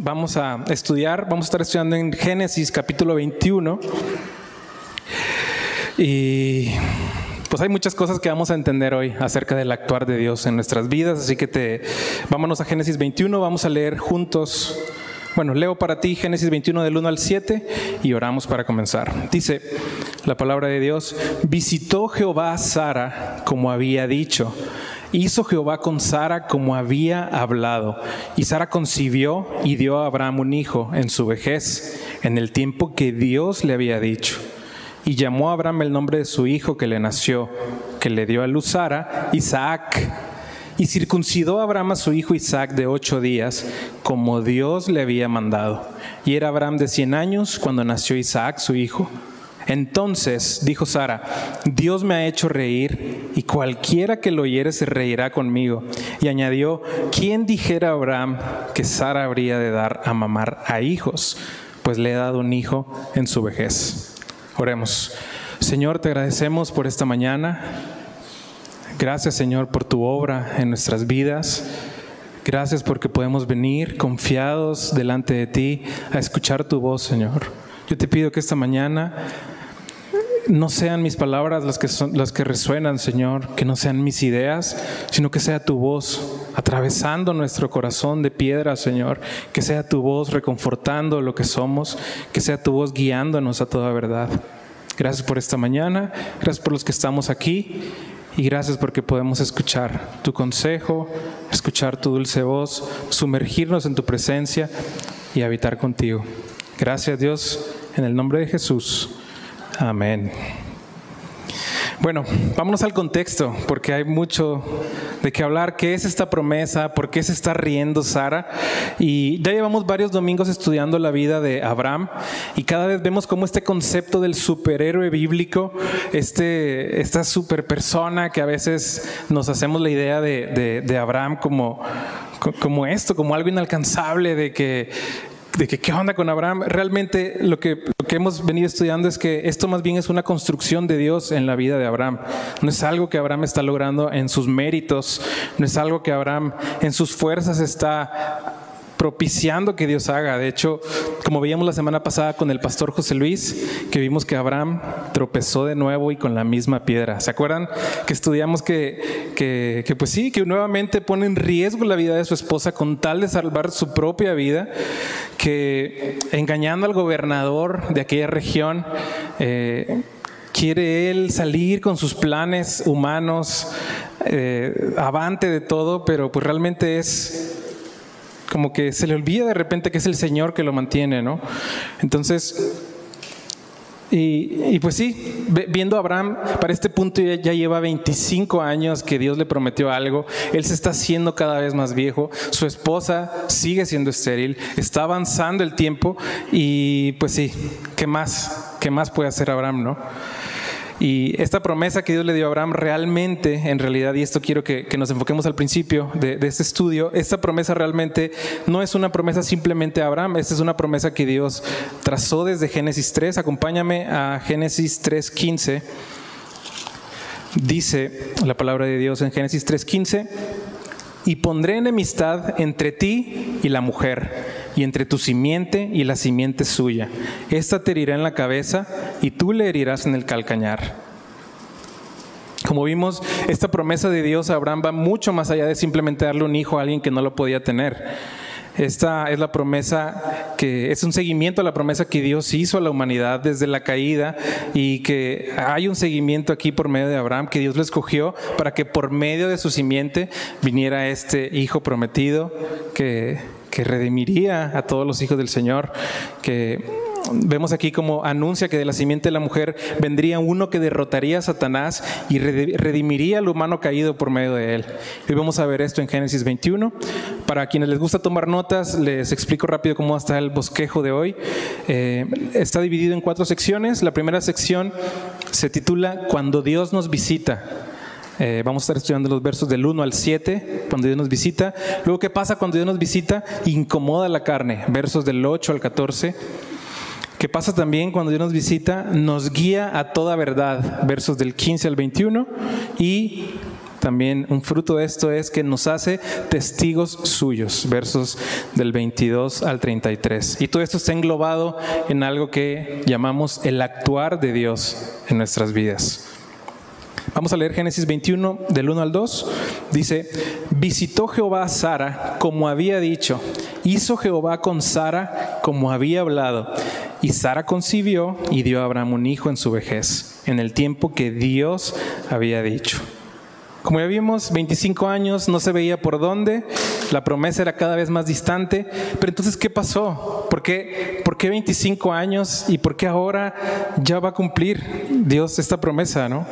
vamos a estudiar, vamos a estar estudiando en Génesis capítulo 21. Y pues hay muchas cosas que vamos a entender hoy acerca del actuar de Dios en nuestras vidas, así que te vámonos a Génesis 21, vamos a leer juntos. Bueno, leo para ti Génesis 21 del 1 al 7 y oramos para comenzar. Dice la palabra de Dios, visitó Jehová a Sara como había dicho Hizo Jehová con Sara como había hablado, y Sara concibió y dio a Abraham un hijo en su vejez, en el tiempo que Dios le había dicho. Y llamó a Abraham el nombre de su hijo que le nació, que le dio a luz Sara, Isaac. Y circuncidó a Abraham a su hijo Isaac de ocho días, como Dios le había mandado. Y era Abraham de cien años cuando nació Isaac, su hijo. Entonces dijo Sara, Dios me ha hecho reír y cualquiera que lo oyere se reirá conmigo. Y añadió, ¿quién dijera a Abraham que Sara habría de dar a mamar a hijos? Pues le he dado un hijo en su vejez. Oremos. Señor, te agradecemos por esta mañana. Gracias, Señor, por tu obra en nuestras vidas. Gracias porque podemos venir confiados delante de ti a escuchar tu voz, Señor. Yo te pido que esta mañana no sean mis palabras las que, son, las que resuenan, Señor, que no sean mis ideas, sino que sea tu voz atravesando nuestro corazón de piedra, Señor, que sea tu voz reconfortando lo que somos, que sea tu voz guiándonos a toda verdad. Gracias por esta mañana, gracias por los que estamos aquí y gracias porque podemos escuchar tu consejo, escuchar tu dulce voz, sumergirnos en tu presencia y habitar contigo. Gracias Dios, en el nombre de Jesús. Amén. Bueno, vámonos al contexto, porque hay mucho de qué hablar. ¿Qué es esta promesa? ¿Por qué se está riendo Sara? Y ya llevamos varios domingos estudiando la vida de Abraham y cada vez vemos cómo este concepto del superhéroe bíblico, este, esta super persona que a veces nos hacemos la idea de, de Abraham como, como esto, como algo inalcanzable, de que de que qué onda con Abraham. Realmente lo que, lo que hemos venido estudiando es que esto más bien es una construcción de Dios en la vida de Abraham. No es algo que Abraham está logrando en sus méritos, no es algo que Abraham en sus fuerzas está propiciando que Dios haga. De hecho, como veíamos la semana pasada con el pastor José Luis, que vimos que Abraham tropezó de nuevo y con la misma piedra. ¿Se acuerdan que estudiamos que, que, que pues sí, que nuevamente pone en riesgo la vida de su esposa con tal de salvar su propia vida, que engañando al gobernador de aquella región, eh, quiere él salir con sus planes humanos, eh, avante de todo, pero pues realmente es como que se le olvida de repente que es el Señor que lo mantiene, ¿no? Entonces, y, pues sí, viendo a Abraham, para este punto ya, ya, lleva 25 años que Dios le prometió algo, él se está haciendo cada vez más viejo, su esposa sigue siendo estéril, está avanzando el tiempo y pues sí, ¿qué más? ¿Qué más puede hacer Abraham, no? Y esta promesa que Dios le dio a Abraham realmente, en realidad, y esto quiero que, nos enfoquemos al principio de, este estudio, esta promesa realmente no es una promesa simplemente a Abraham, esta es una promesa que Dios trazó desde Génesis 3. Acompáñame a Génesis 3.15. Dice la palabra de Dios en Génesis 3.15, y pondré enemistad entre ti y la mujer y entre tu simiente y la simiente suya. Esta te herirá en la cabeza y tú le herirás en el calcañar. Como vimos, esta promesa de Dios a Abraham va mucho más allá de simplemente darle un hijo a alguien que no lo podía tener. Esta es la promesa que es un seguimiento a la promesa que Dios hizo a la humanidad desde la caída y que hay un seguimiento aquí por medio de Abraham que Dios lo escogió para que por medio de su simiente viniera este hijo prometido que que redimiría a todos los hijos del Señor, que vemos aquí como anuncia que de la simiente de la mujer vendría uno que derrotaría a Satanás y redimiría al humano caído por medio de él. Hoy vamos a ver esto en Génesis 21. Para quienes les gusta tomar notas, les explico rápido cómo está el bosquejo de hoy. Eh, está dividido en cuatro secciones. La primera sección se titula Cuando Dios nos visita. Eh, vamos a estar estudiando los versos del 1 al 7, cuando Dios nos visita. Luego, ¿qué pasa cuando Dios nos visita? Incomoda la carne, versos del 8 al 14. ¿Qué pasa también cuando Dios nos visita? Nos guía a toda verdad, versos del 15 al 21. Y también un fruto de esto es que nos hace testigos suyos, versos del 22 al 33. Y todo esto está englobado en algo que llamamos el actuar de Dios en nuestras vidas. Vamos a leer Génesis 21 del 1 al 2. Dice, visitó Jehová a Sara como había dicho, hizo Jehová con Sara como había hablado. Y Sara concibió y dio a Abraham un hijo en su vejez, en el tiempo que Dios había dicho. Como ya vimos, 25 años, no se veía por dónde, la promesa era cada vez más distante, pero entonces, ¿qué pasó? ¿Por qué, ¿Por qué 25 años y por qué ahora ya va a cumplir Dios esta promesa, no?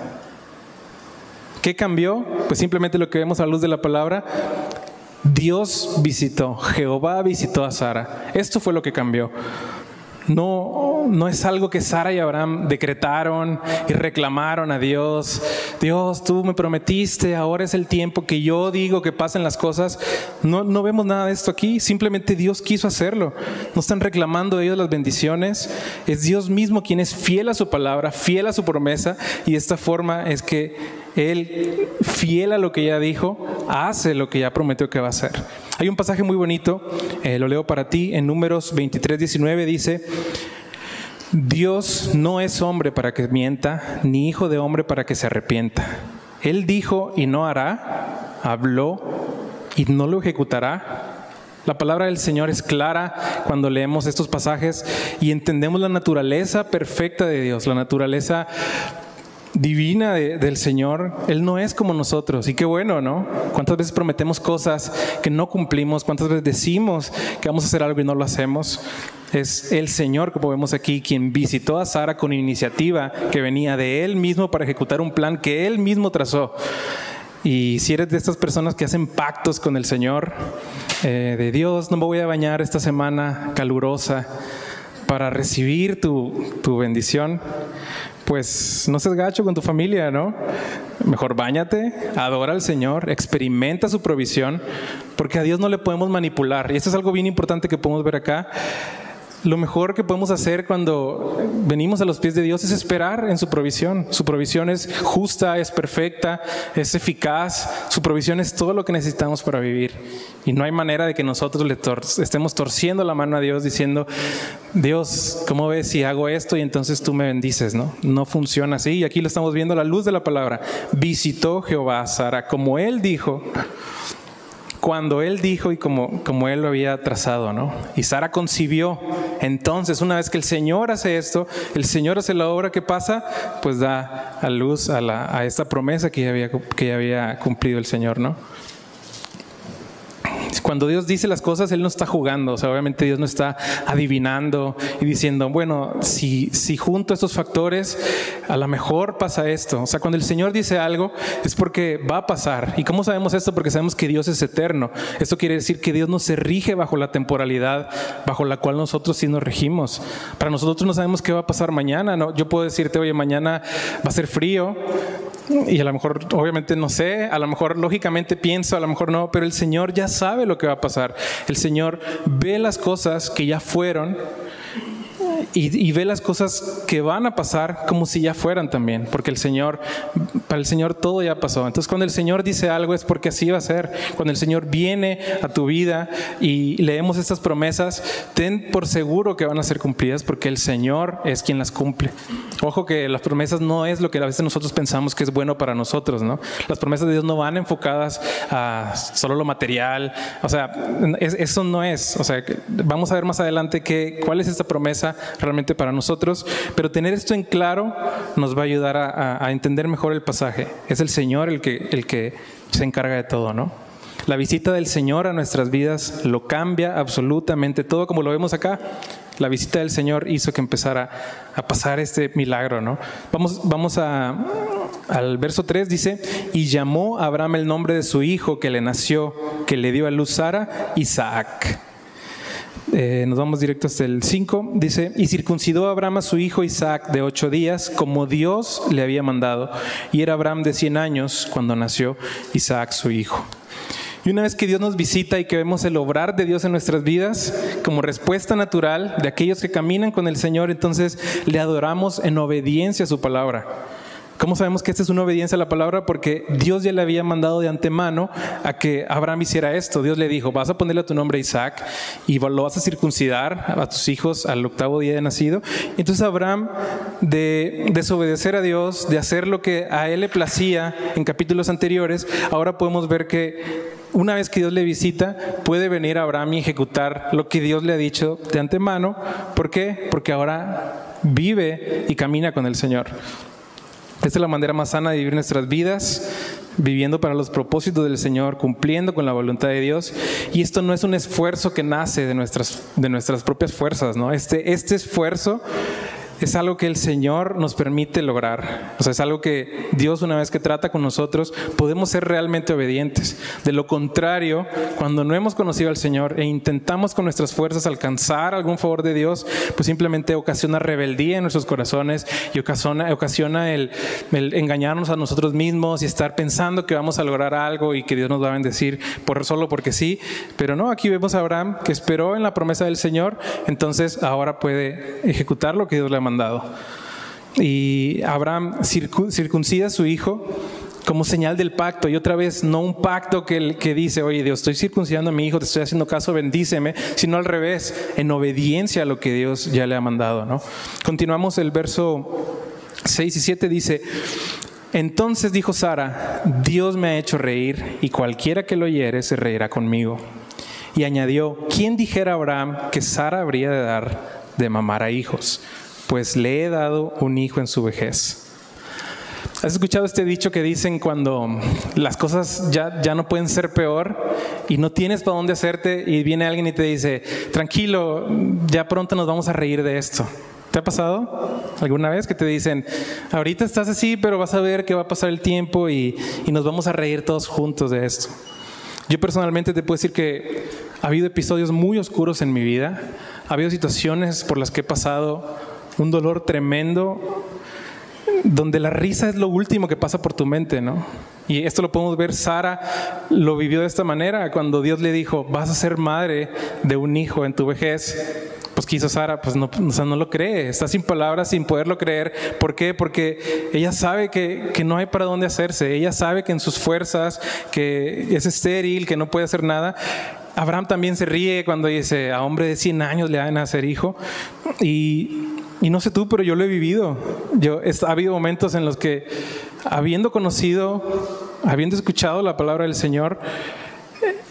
¿Qué cambió? Pues simplemente lo que vemos a la luz de la palabra. Dios visitó, Jehová visitó a Sara. Esto fue lo que cambió. No, no es algo que Sara y Abraham decretaron y reclamaron a Dios. Dios, tú me prometiste, ahora es el tiempo que yo digo que pasen las cosas. No, no vemos nada de esto aquí, simplemente Dios quiso hacerlo. No están reclamando ellos las bendiciones. Es Dios mismo quien es fiel a su palabra, fiel a su promesa y esta forma es que Él, fiel a lo que ya dijo, hace lo que ya prometió que va a hacer. Hay un pasaje muy bonito, eh, lo leo para ti, en números 23, 19 dice, Dios no es hombre para que mienta, ni hijo de hombre para que se arrepienta. Él dijo y no hará, habló y no lo ejecutará. La palabra del Señor es clara cuando leemos estos pasajes y entendemos la naturaleza perfecta de Dios, la naturaleza divina del Señor, Él no es como nosotros. Y qué bueno, ¿no? ¿Cuántas veces prometemos cosas que no cumplimos? ¿Cuántas veces decimos que vamos a hacer algo y no lo hacemos? Es el Señor, como vemos aquí, quien visitó a Sara con iniciativa que venía de Él mismo para ejecutar un plan que Él mismo trazó. Y si eres de estas personas que hacen pactos con el Señor, eh, de Dios, no me voy a bañar esta semana calurosa para recibir tu, tu bendición, pues no seas gacho con tu familia, ¿no? Mejor bañate, adora al Señor, experimenta su provisión, porque a Dios no le podemos manipular. Y esto es algo bien importante que podemos ver acá lo mejor que podemos hacer cuando venimos a los pies de Dios es esperar en su provisión. Su provisión es justa, es perfecta, es eficaz. Su provisión es todo lo que necesitamos para vivir. Y no hay manera de que nosotros le estemos torciendo la mano a Dios diciendo, Dios, ¿cómo ves si hago esto y entonces tú me bendices? No, no funciona así. Y aquí lo estamos viendo a la luz de la palabra. Visitó Jehová a Sara como él dijo cuando él dijo y como, como él lo había trazado, ¿no? Y Sara concibió. Entonces, una vez que el Señor hace esto, el Señor hace la obra que pasa, pues da a luz a, la, a esta promesa que había, que ya había cumplido el Señor, ¿no? Cuando Dios dice las cosas, Él no está jugando, o sea, obviamente Dios no está adivinando y diciendo, bueno, si, si junto estos factores, a lo mejor pasa esto. O sea, cuando el Señor dice algo, es porque va a pasar. ¿Y cómo sabemos esto? Porque sabemos que Dios es eterno. Esto quiere decir que Dios no se rige bajo la temporalidad bajo la cual nosotros sí nos regimos. Para nosotros no sabemos qué va a pasar mañana. ¿no? Yo puedo decirte, oye, mañana va a ser frío, y a lo mejor, obviamente no sé, a lo mejor lógicamente pienso, a lo mejor no, pero el Señor ya sabe lo que va a pasar. El Señor ve las cosas que ya fueron y, ve las cosas que van a pasar como si ya fueran también, porque el Señor, para el Señor todo ya pasó. Entonces cuando el Señor dice algo es porque así va a ser. Cuando el Señor viene a tu vida y leemos estas promesas, ten por seguro que van a ser cumplidas porque el Señor es quien las cumple. Ojo que las promesas no es lo que a veces nosotros pensamos que es bueno para nosotros, ¿no? Las promesas de Dios no van enfocadas a solo lo material, o sea, eso no es, o sea, vamos a ver más adelante que, cuál es esta promesa realmente para nosotros, pero tener esto en claro nos va a ayudar a, entender mejor el pasaje. Es el Señor el que, el que se encarga de todo, ¿no? La visita del Señor a nuestras vidas lo cambia absolutamente todo, como lo vemos acá. La visita del Señor hizo que empezara a pasar este milagro, ¿no? Vamos, vamos a, al verso 3, dice, y llamó a Abraham el nombre de su hijo que le nació, que le dio a luz Sara, Isaac. Eh, nos vamos directo hasta el 5. Dice, y circuncidó a Abraham a su hijo Isaac de ocho días, como Dios le había mandado. Y era Abraham de 100 años cuando nació Isaac su hijo. Y una vez que Dios nos visita y que vemos el obrar de Dios en nuestras vidas, como respuesta natural de aquellos que caminan con el Señor, entonces le adoramos en obediencia a su palabra. ¿Cómo sabemos que esta es una obediencia a la palabra? Porque Dios ya le había mandado de antemano a que Abraham hiciera esto. Dios le dijo, vas a ponerle a tu nombre Isaac y lo vas a circuncidar a tus hijos al octavo día de nacido. Entonces Abraham, de desobedecer a Dios, de hacer lo que a él le placía en capítulos anteriores, ahora podemos ver que una vez que Dios le visita, puede venir Abraham y ejecutar lo que Dios le ha dicho de antemano. ¿Por qué? Porque ahora vive y camina con el Señor. Esta es la manera más sana de vivir nuestras vidas, viviendo para los propósitos del Señor, cumpliendo con la voluntad de Dios. Y esto no es un esfuerzo que nace de nuestras, de nuestras propias fuerzas, ¿no? Este, este esfuerzo es algo que el Señor nos permite lograr. O sea, es algo que Dios una vez que trata con nosotros podemos ser realmente obedientes. De lo contrario, cuando no hemos conocido al Señor e intentamos con nuestras fuerzas alcanzar algún favor de Dios, pues simplemente ocasiona rebeldía en nuestros corazones y ocasiona, ocasiona el, engañarnos a nosotros mismos y estar pensando que vamos a lograr algo y que Dios nos va a bendecir por, solo porque sí. Pero no, aquí vemos a Abraham que esperó en la promesa del Señor, entonces ahora puede ejecutar lo que Dios le ha mandado. Y Abraham circuncida a su hijo como señal del pacto. Y otra vez, no un pacto que, que dice, oye Dios, estoy circuncidando a mi hijo, te estoy haciendo caso, bendíceme, sino al revés, en obediencia a lo que Dios ya le ha mandado. ¿no? Continuamos el verso 6 y 7 dice, entonces dijo Sara, Dios me ha hecho reír y cualquiera que lo oyere se reirá conmigo. Y añadió, ¿quién dijera a Abraham que Sara habría de dar de mamar a hijos? Pues le he dado un hijo en su vejez. ¿Has escuchado este dicho que dicen cuando las cosas ya, ya no pueden ser peor y no tienes para dónde hacerte y viene alguien y te dice, tranquilo, ya pronto nos vamos a reír de esto? ¿Te ha pasado alguna vez que te dicen, ahorita estás así, pero vas a ver que va a pasar el tiempo y, y nos vamos a reír todos juntos de esto? Yo personalmente te puedo decir que ha habido episodios muy oscuros en mi vida, ha habido situaciones por las que he pasado un dolor tremendo, donde la risa es lo último que pasa por tu mente, ¿no? Y esto lo podemos ver, Sara lo vivió de esta manera, cuando Dios le dijo, vas a ser madre de un hijo en tu vejez. Pues quiso Sara, pues no, o sea, no lo cree, está sin palabras, sin poderlo creer. ¿Por qué? Porque ella sabe que, que no hay para dónde hacerse, ella sabe que en sus fuerzas, que es estéril, que no puede hacer nada. Abraham también se ríe cuando dice, a hombre de 100 años le van a nacer hijo. Y, y no sé tú, pero yo lo he vivido. Yo, ha habido momentos en los que, habiendo conocido, habiendo escuchado la palabra del Señor,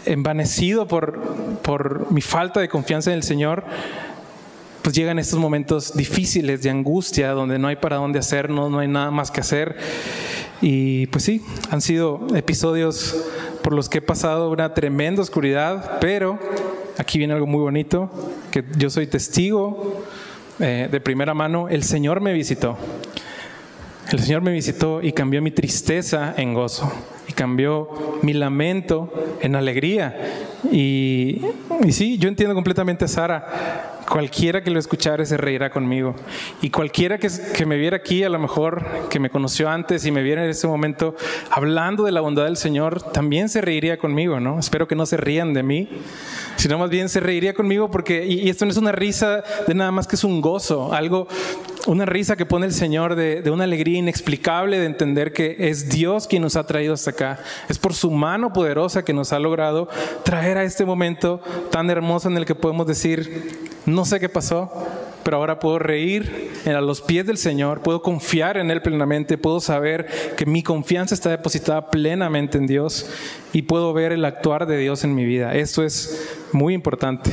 envanecido por, por mi falta de confianza en el Señor, pues llegan estos momentos difíciles de angustia, donde no hay para dónde hacernos, no hay nada más que hacer. Y pues sí, han sido episodios por los que he pasado una tremenda oscuridad, pero aquí viene algo muy bonito, que yo soy testigo eh, de primera mano, el Señor me visitó. El Señor me visitó y cambió mi tristeza en gozo y cambió mi lamento en alegría. Y, sí, yo entiendo completamente Sara. Cualquiera que lo escuchara se reirá conmigo. Y cualquiera que, que, me viera aquí, a lo mejor que me conoció antes y me viera en ese momento hablando de la bondad del Señor, también se reiría conmigo, ¿no? Espero que no se rían de mí, sino más bien se reiría conmigo porque, y, esto no es una risa de nada más que es un gozo, algo, una risa que pone el Señor de, una alegría inexplicable de entender que es Dios quien nos ha traído hasta acá. Es por su mano poderosa que nos ha logrado traer a este momento tan hermoso en el que podemos decir, no sé qué pasó, pero ahora puedo reír a los pies del Señor, puedo confiar en Él plenamente, puedo saber que mi confianza está depositada plenamente en Dios y puedo ver el actuar de Dios en mi vida. Esto es muy importante.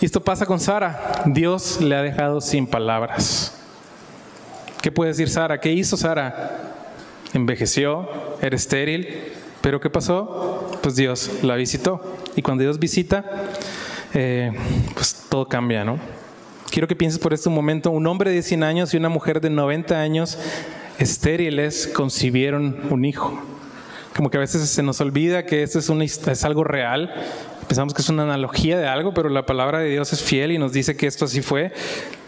Y esto pasa con Sara. Dios le ha dejado sin palabras. ¿Qué puede decir Sara? ¿Qué hizo Sara? Envejeció, era estéril, pero ¿qué pasó? Pues Dios la visitó. Y cuando Dios visita, eh, pues todo cambia, ¿no? Quiero que pienses por este momento, un hombre de 100 años y una mujer de 90 años estériles concibieron un hijo. Como que a veces se nos olvida que esto es, es algo real, pensamos que es una analogía de algo, pero la palabra de Dios es fiel y nos dice que esto así fue.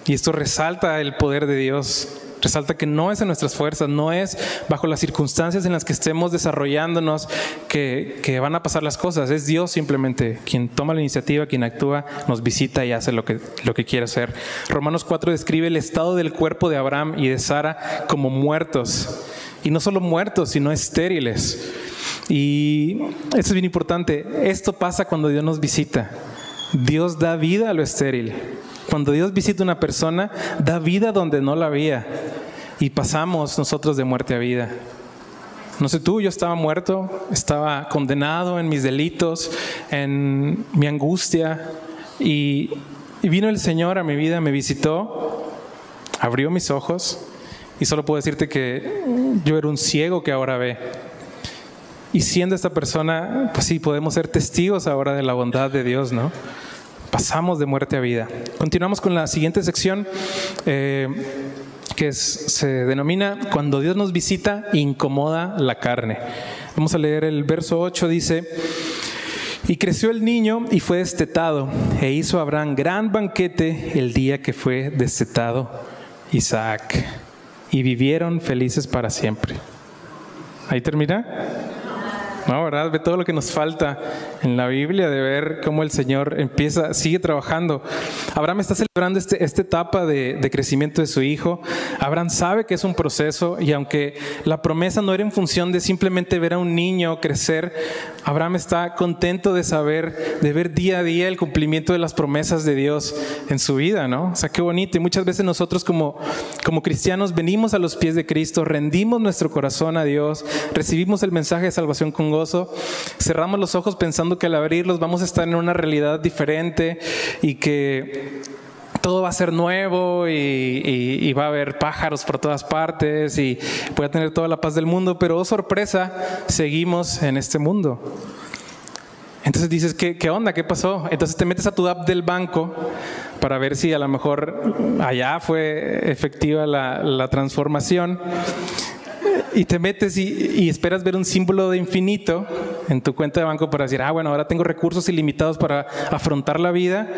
Y esto resalta el poder de Dios Resalta que no es en nuestras fuerzas, no es bajo las circunstancias en las que estemos desarrollándonos que, van a pasar las cosas. Es Dios simplemente quien toma la iniciativa, quien actúa, nos visita y hace lo que, lo que quiere hacer. Romanos 4 describe el estado del cuerpo de Abraham y de Sara como muertos. Y no solo muertos, sino estériles. Y eso es bien importante. Esto pasa cuando Dios nos visita. Dios da vida a lo estéril. Cuando Dios visita a una persona, da vida donde no la había. Y pasamos nosotros de muerte a vida. No sé tú, yo estaba muerto, estaba condenado en mis delitos, en mi angustia. Y, y vino el Señor a mi vida, me visitó, abrió mis ojos. Y solo puedo decirte que yo era un ciego que ahora ve. Y siendo esta persona, pues sí, podemos ser testigos ahora de la bondad de Dios, ¿no? Pasamos de muerte a vida. Continuamos con la siguiente sección, eh, que se denomina Cuando Dios nos visita, incomoda la carne. Vamos a leer el verso 8, dice, y creció el niño y fue destetado, e hizo Abraham gran banquete el día que fue destetado Isaac, y vivieron felices para siempre. Ahí termina. No, ¿verdad? Ve todo lo que nos falta en la Biblia de ver cómo el Señor empieza, sigue trabajando. Abraham está celebrando este, esta etapa de, de, crecimiento de su hijo. Abraham sabe que es un proceso y aunque la promesa no era en función de simplemente ver a un niño crecer, Abraham está contento de saber, de ver día a día el cumplimiento de las promesas de Dios en su vida, ¿no? O sea, qué bonito. Y muchas veces nosotros como, como cristianos venimos a los pies de Cristo, rendimos nuestro corazón a Dios, recibimos el mensaje de salvación con cerramos los ojos pensando que al abrirlos vamos a estar en una realidad diferente y que todo va a ser nuevo y, va a haber pájaros por todas partes y voy a tener toda la paz del mundo, pero oh sorpresa, seguimos en este mundo. Entonces dices, ¿qué, ¿qué, onda? ¿Qué pasó? Entonces te metes a tu app del banco para ver si a lo mejor allá fue efectiva la, la transformación y te metes y, esperas ver un símbolo de infinito en tu cuenta de banco para decir, ah, bueno, ahora tengo recursos ilimitados para afrontar la vida.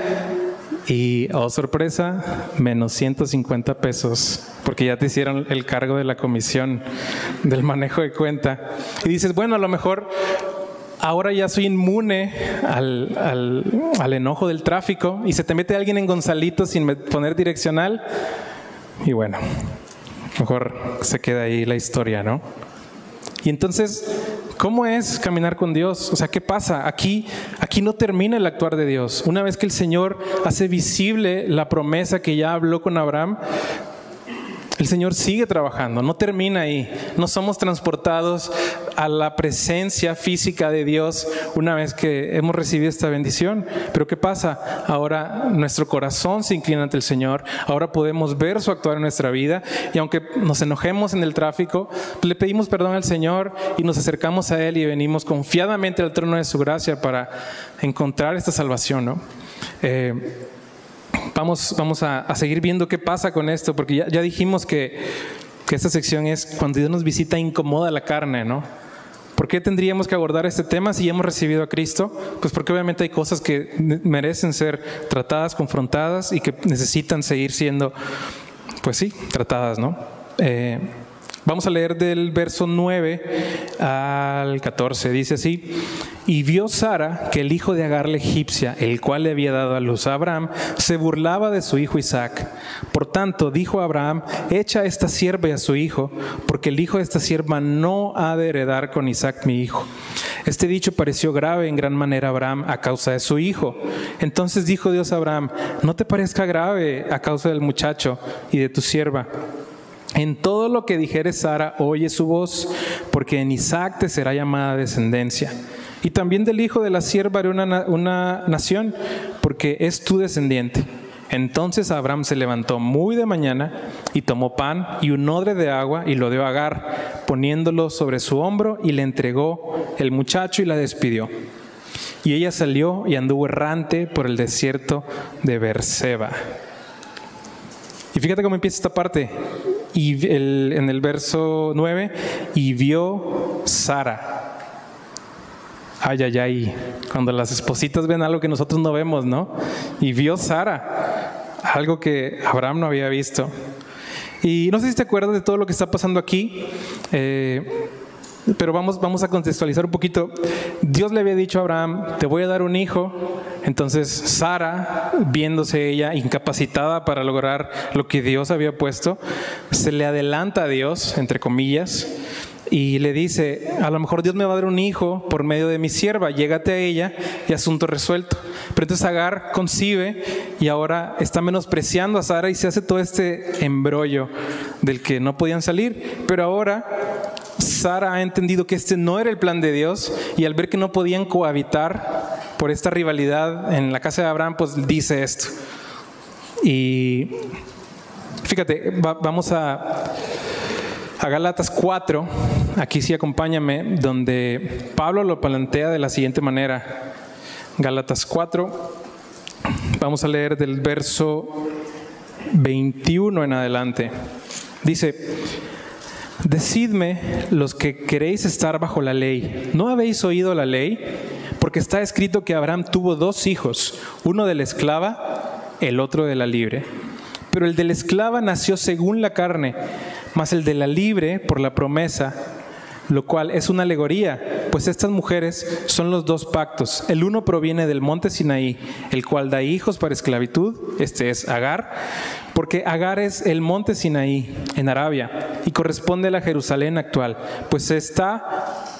Y, oh sorpresa, menos 150 pesos, porque ya te hicieron el cargo de la comisión del manejo de cuenta. Y dices, bueno, a lo mejor ahora ya soy inmune al, al, al enojo del tráfico y se te mete alguien en Gonzalito sin poner direccional. Y bueno, Mejor se queda ahí la historia, ¿no? Y entonces, ¿cómo es caminar con Dios? O sea, ¿qué pasa? Aquí, aquí no termina el actuar de Dios. Una vez que el Señor hace visible la promesa que ya habló con Abraham, el Señor sigue trabajando, no termina ahí. No somos transportados a la presencia física de Dios una vez que hemos recibido esta bendición. Pero ¿qué pasa? Ahora nuestro corazón se inclina ante el Señor, ahora podemos ver su actuar en nuestra vida y aunque nos enojemos en el tráfico, le pedimos perdón al Señor y nos acercamos a Él y venimos confiadamente al trono de su gracia para encontrar esta salvación. ¿no? Eh, vamos, vamos a, seguir viendo qué pasa con esto, porque ya, dijimos que, que, esta sección es cuando Dios nos visita incomoda la carne, ¿no? ¿Por qué tendríamos que abordar este tema si hemos recibido a Cristo? Pues porque obviamente hay cosas que merecen ser tratadas, confrontadas y que necesitan seguir siendo, pues sí, tratadas, ¿no? Eh, Vamos a leer del verso 9 al 14. Dice así, y vio Sara que el hijo de Agar la egipcia, el cual le había dado a luz a Abraham, se burlaba de su hijo Isaac. Por tanto, dijo Abraham, echa esta sierva y a su hijo, porque el hijo de esta sierva no ha de heredar con Isaac mi hijo. Este dicho pareció grave en gran manera a Abraham a causa de su hijo. Entonces dijo Dios a Abraham, no te parezca grave a causa del muchacho y de tu sierva en todo lo que dijere Sara, oye su voz, porque en Isaac te será llamada descendencia. Y también del hijo de la sierva haré una, una nación, porque es tu descendiente. Entonces Abraham se levantó muy de mañana y tomó pan y un odre de agua y lo dio a Agar, poniéndolo sobre su hombro y le entregó el muchacho y la despidió. Y ella salió y anduvo errante por el desierto de Berseba. Y fíjate cómo empieza esta parte y en el verso 9, y vio Sara. Ay, ay, ay, cuando las espositas ven algo que nosotros no vemos, ¿no? Y vio Sara, algo que Abraham no había visto. Y no sé si te acuerdas de todo lo que está pasando aquí. Eh, pero vamos, vamos a contextualizar un poquito. Dios le había dicho a Abraham, te voy a dar un hijo. Entonces Sara, viéndose ella incapacitada para lograr lo que Dios había puesto, se le adelanta a Dios, entre comillas, y le dice, a lo mejor Dios me va a dar un hijo por medio de mi sierva, llégate a ella y asunto resuelto. Pero entonces Agar concibe y ahora está menospreciando a Sara y se hace todo este embrollo del que no podían salir. Pero ahora Sara ha entendido que este no era el plan de Dios y al ver que no podían cohabitar por esta rivalidad en la casa de Abraham, pues dice esto. Y fíjate, vamos a, a Galatas 4, aquí sí acompáñame, donde Pablo lo plantea de la siguiente manera. Galatas 4, vamos a leer del verso 21 en adelante. Dice, Decidme los que queréis estar bajo la ley, ¿no habéis oído la ley? Porque está escrito que Abraham tuvo dos hijos, uno de la esclava, el otro de la libre. Pero el de la esclava nació según la carne, mas el de la libre por la promesa, lo cual es una alegoría, pues estas mujeres son los dos pactos. El uno proviene del monte Sinaí, el cual da hijos para esclavitud, este es Agar, porque Agar es el monte Sinaí en Arabia y corresponde a la Jerusalén actual, pues está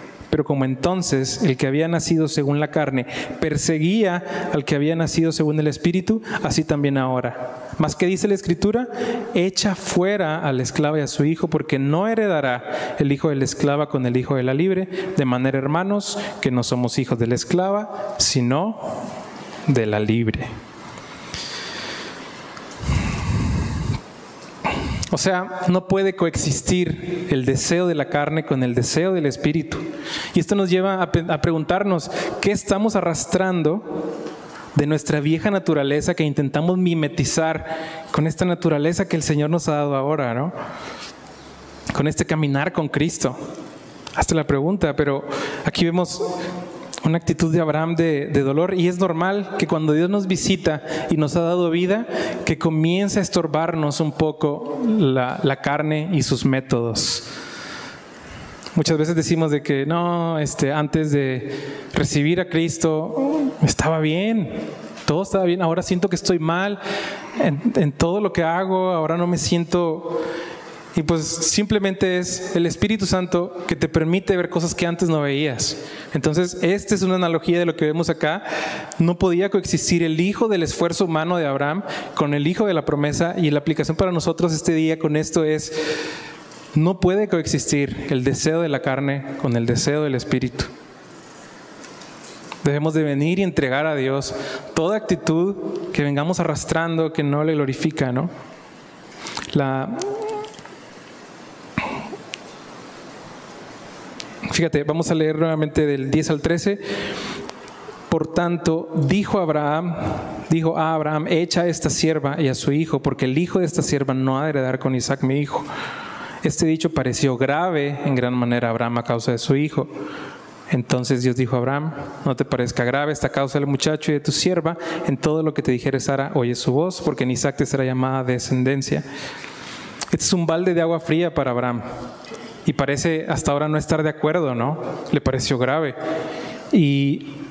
Pero como entonces el que había nacido según la carne perseguía al que había nacido según el Espíritu, así también ahora. Más que dice la Escritura, echa fuera al esclavo y a su hijo, porque no heredará el hijo de la esclava con el hijo de la libre, de manera, hermanos, que no somos hijos de la esclava, sino de la libre. O sea, no puede coexistir el deseo de la carne con el deseo del espíritu. Y esto nos lleva a, preguntarnos, ¿qué estamos arrastrando de nuestra vieja naturaleza que intentamos mimetizar con esta naturaleza que el Señor nos ha dado ahora, ¿no? Con este caminar con Cristo. Hasta la pregunta, pero aquí vemos una actitud de Abraham de, dolor y es normal que cuando Dios nos visita y nos ha dado vida, que comience a estorbarnos un poco la, la carne y sus métodos. Muchas veces decimos de que no, este, antes de recibir a Cristo estaba bien, todo estaba bien, ahora siento que estoy mal en, en todo lo que hago, ahora no me siento y pues simplemente es el Espíritu Santo que te permite ver cosas que antes no veías. Entonces, esta es una analogía de lo que vemos acá. No podía coexistir el hijo del esfuerzo humano de Abraham con el hijo de la promesa y la aplicación para nosotros este día con esto es, no puede coexistir el deseo de la carne con el deseo del Espíritu. Debemos de venir y entregar a Dios toda actitud que vengamos arrastrando que no le glorifica, ¿no? La, Fíjate, vamos a leer nuevamente del 10 al 13. Por tanto, dijo Abraham, dijo a Abraham, echa a esta sierva y a su hijo, porque el hijo de esta sierva no ha de heredar con Isaac mi hijo. Este dicho pareció grave en gran manera a Abraham a causa de su hijo. Entonces Dios dijo a Abraham, no te parezca grave esta causa del muchacho y de tu sierva, en todo lo que te dijere Sara, oye su voz, porque en Isaac te será llamada descendencia. Este es un balde de agua fría para Abraham y parece hasta ahora no estar de acuerdo, ¿no? Le pareció grave. Y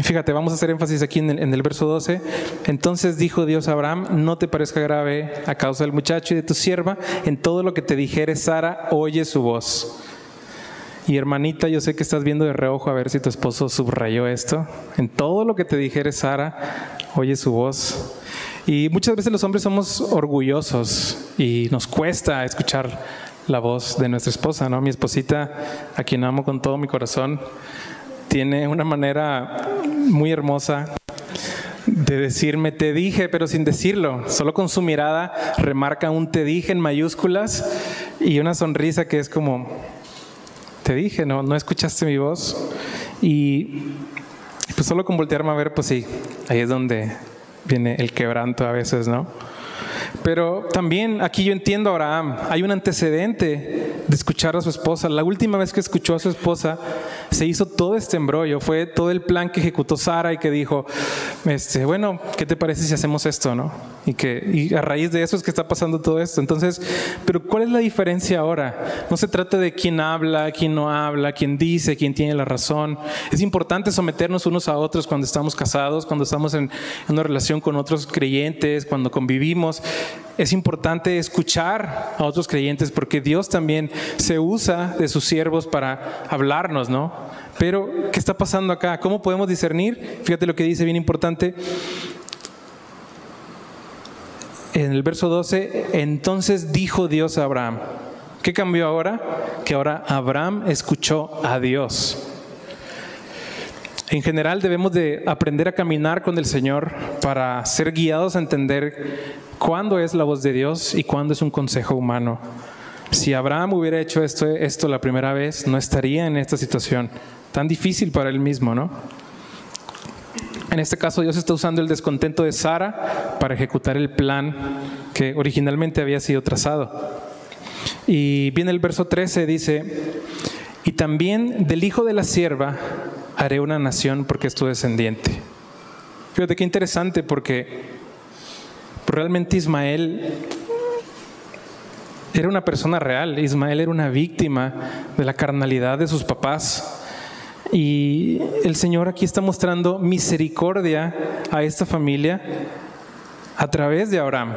fíjate, vamos a hacer énfasis aquí en el, en verso 12. Entonces dijo Dios a Abraham, no te parezca grave a causa del muchacho y de tu sierva, en todo lo que te dijere Sara, oye su voz. Y hermanita, yo sé que estás viendo de reojo a ver si tu esposo subrayó esto. En todo lo que te dijere Sara, oye su voz. Y muchas veces los hombres somos orgullosos y nos cuesta escuchar la voz de nuestra esposa, ¿no? Mi esposita, a quien amo con todo mi corazón, tiene una manera muy hermosa de decirme te dije, pero sin decirlo. Solo con su mirada remarca un te dije en mayúsculas y una sonrisa que es como, te dije, no, no escuchaste mi voz. Y pues solo con voltearme a ver, pues sí, ahí es donde viene el quebranto a veces, ¿no? Pero también aquí yo entiendo a Abraham, hay un antecedente de escuchar a su esposa. La última vez que escuchó a su esposa se hizo todo este embrollo, fue todo el plan que ejecutó Sara y que dijo, este, bueno, ¿qué te parece si hacemos esto, no? Y que y a raíz de eso es que está pasando todo esto. Entonces, pero ¿cuál es la diferencia ahora? No se trata de quién habla, quién no habla, quién dice, quién tiene la razón. Es importante someternos unos a otros cuando estamos casados, cuando estamos en una relación con otros creyentes, cuando convivimos es importante escuchar a otros creyentes porque Dios también se usa de sus siervos para hablarnos, ¿no? Pero, ¿qué está pasando acá? ¿Cómo podemos discernir? Fíjate lo que dice, bien importante. En el verso 12, entonces dijo Dios a Abraham. ¿Qué cambió ahora? Que ahora Abraham escuchó a Dios. En general debemos de aprender a caminar con el Señor para ser guiados a entender cuándo es la voz de Dios y cuándo es un consejo humano. Si Abraham hubiera hecho esto, esto la primera vez, no estaría en esta situación tan difícil para él mismo, ¿no? En este caso Dios está usando el descontento de Sara para ejecutar el plan que originalmente había sido trazado. Y viene el verso 13, dice, y también del hijo de la sierva haré una nación porque es tu descendiente. Fíjate qué interesante porque realmente Ismael era una persona real, Ismael era una víctima de la carnalidad de sus papás. Y el Señor aquí está mostrando misericordia a esta familia a través de Abraham.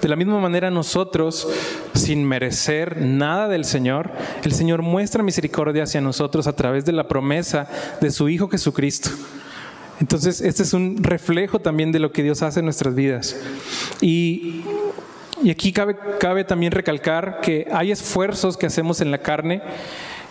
De la misma manera nosotros, sin merecer nada del Señor, el Señor muestra misericordia hacia nosotros a través de la promesa de su Hijo Jesucristo. Entonces, este es un reflejo también de lo que Dios hace en nuestras vidas. Y, aquí cabe, cabe también recalcar que hay esfuerzos que hacemos en la carne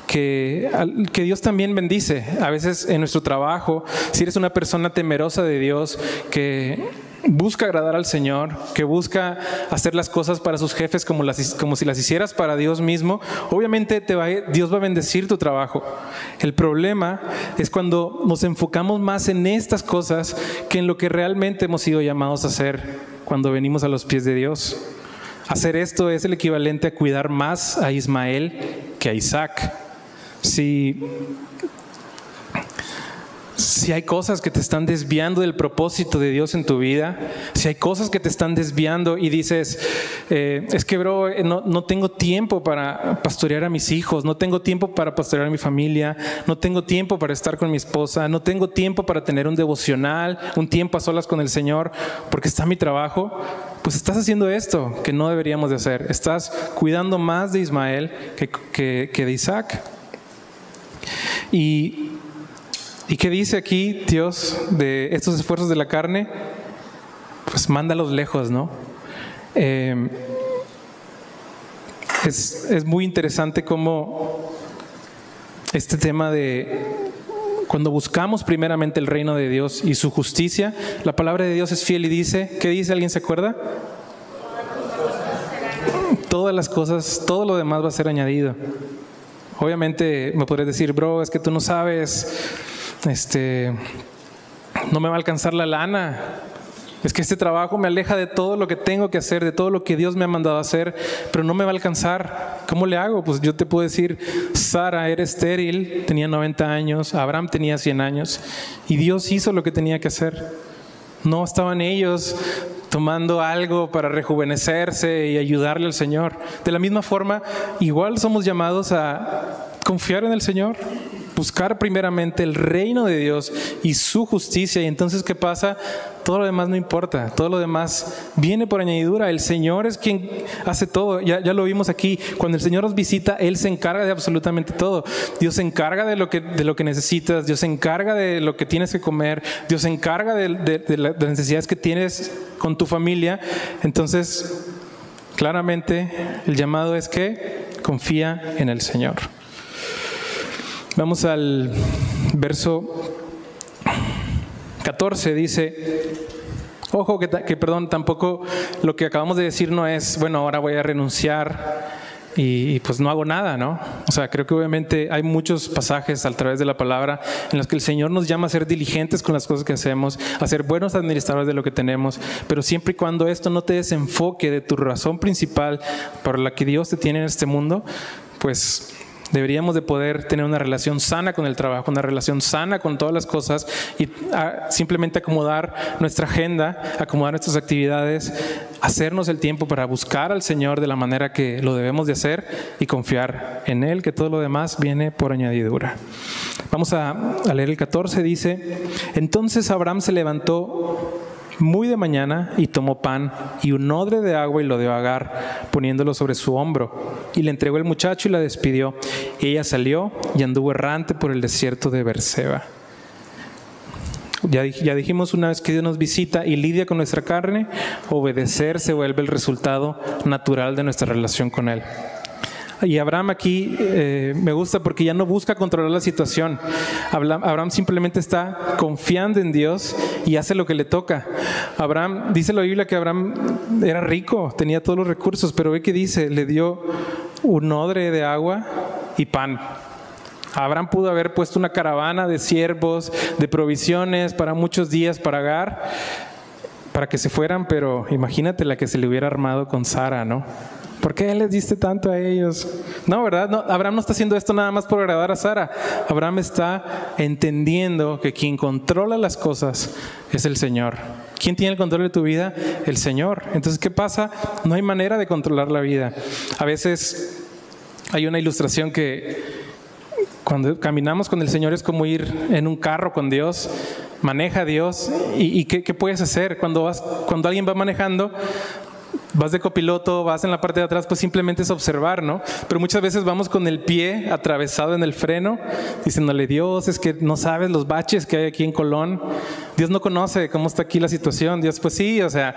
que, que, Dios también bendice. A veces en nuestro trabajo, si eres una persona temerosa de Dios, que busca agradar al Señor, que busca hacer las cosas para sus jefes como, las, como si las hicieras para Dios mismo, obviamente te va, Dios va a bendecir tu trabajo. El problema es cuando nos enfocamos más en estas cosas que en lo que realmente hemos sido llamados a hacer cuando venimos a los pies de Dios. Hacer esto es el equivalente a cuidar más a Ismael que a Isaac. Si si hay cosas que te están desviando del propósito de Dios en tu vida, si hay cosas que te están desviando y dices, eh, es que, bro, eh, no, no, tengo tiempo para pastorear a mis hijos, no tengo tiempo para pastorear a mi familia, no tengo tiempo para estar con mi esposa, no tengo tiempo para tener un devocional, un tiempo a solas con el Señor, porque está mi trabajo, pues estás haciendo esto que no deberíamos de hacer. Estás cuidando más de Ismael que, que, que de Isaac. Y ¿Y qué dice aquí Dios de estos esfuerzos de la carne? Pues mándalos lejos, ¿no? Em, es, es muy interesante cómo este tema de cuando buscamos primeramente el reino de Dios y su justicia, la palabra de Dios es fiel y dice, ¿qué dice? ¿Alguien se acuerda? Todas las cosas, todo lo demás va a ser añadido. Obviamente me podrías decir, bro, es que tú no sabes este, no me va a alcanzar la lana. Es que este trabajo me aleja de todo lo que tengo que hacer, de todo lo que Dios me ha mandado hacer, pero no me va a alcanzar. ¿Cómo le hago? Pues yo te puedo decir, Sara era estéril, tenía 90 años, Abraham tenía 100 años, y Dios hizo lo que tenía que hacer. No estaban ellos tomando algo para rejuvenecerse y ayudarle al Señor. De la misma forma, igual somos llamados a confiar en el Señor, buscar primeramente el reino de Dios y su justicia. Y entonces, ¿qué pasa? Todo lo demás no importa, todo lo demás viene por añadidura. El Señor es quien hace todo. Ya, ya lo vimos aquí. Cuando el Señor nos visita, Él se encarga de absolutamente todo. Dios se encarga de lo que, de lo que necesitas, Dios se encarga de lo que tienes que comer, Dios se encarga de, de las necesidades que tienes con tu familia. Entonces, claramente, el llamado es que confía en el Señor. Vamos al verso 14, dice, ojo que, perdón, tampoco lo que acabamos de decir no es, bueno, ahora voy a renunciar y, pues no hago nada, ¿no? O sea, creo que obviamente hay muchos pasajes a través de la palabra en los que el Señor nos llama a ser diligentes con las cosas que hacemos, a ser buenos administradores de lo que tenemos, pero siempre y cuando esto no te desenfoque de tu razón principal por la que Dios te tiene en este mundo, pues Deberíamos de poder tener una relación sana con el trabajo, una relación sana con todas las cosas y ah, simplemente acomodar nuestra agenda, acomodar nuestras actividades, hacernos el tiempo para buscar al Señor de la manera que lo debemos de hacer y confiar en Él, que todo lo demás viene por añadidura. Vamos a, a leer el 14, dice, entonces Abraham se levantó muy de mañana y tomó pan y un odre de agua y lo dio a Agar, poniéndolo sobre su hombro. Y le entregó el muchacho y la despidió. Ella salió y anduvo errante por el desierto de Berseba. Ya, ya, dijimos una vez que Dios nos visita y lidia con nuestra carne, obedecer se vuelve el resultado natural de nuestra relación con Él. Y Abraham aquí eh, me gusta porque ya no busca controlar la situación. Abraham simplemente está confiando en Dios y hace lo que le toca. Abraham, dice la Biblia que Abraham era rico, tenía todos los recursos, pero ve que dice, le dio un odre de agua y pan. Abraham pudo haber puesto una caravana de siervos, de provisiones para muchos días para Agar, para que se fueran, pero imagínate la que se le hubiera armado con Sara, ¿no? ¿Por qué les diste tanto a ellos? No, ¿verdad? No, Abraham no está haciendo esto nada más por agradar a Sara. Abraham está entendiendo que quien controla las cosas es el Señor. ¿Quién tiene el control de tu vida? El Señor. Entonces, ¿qué pasa? No hay manera de controlar la vida. A veces hay una ilustración que cuando caminamos con el Señor es como ir en un carro con Dios, maneja a Dios y, ¿qué, puedes hacer cuando alguien va manejando vas de copiloto, vas en la parte de atrás, pues simplemente es observar, ¿no? Pero muchas veces vamos con el pie atravesado en el freno, diciéndole, Dios, es que no sabes los baches que hay aquí en Colón. Dios no conoce cómo está aquí la situación. Dios, pues sí, o sea,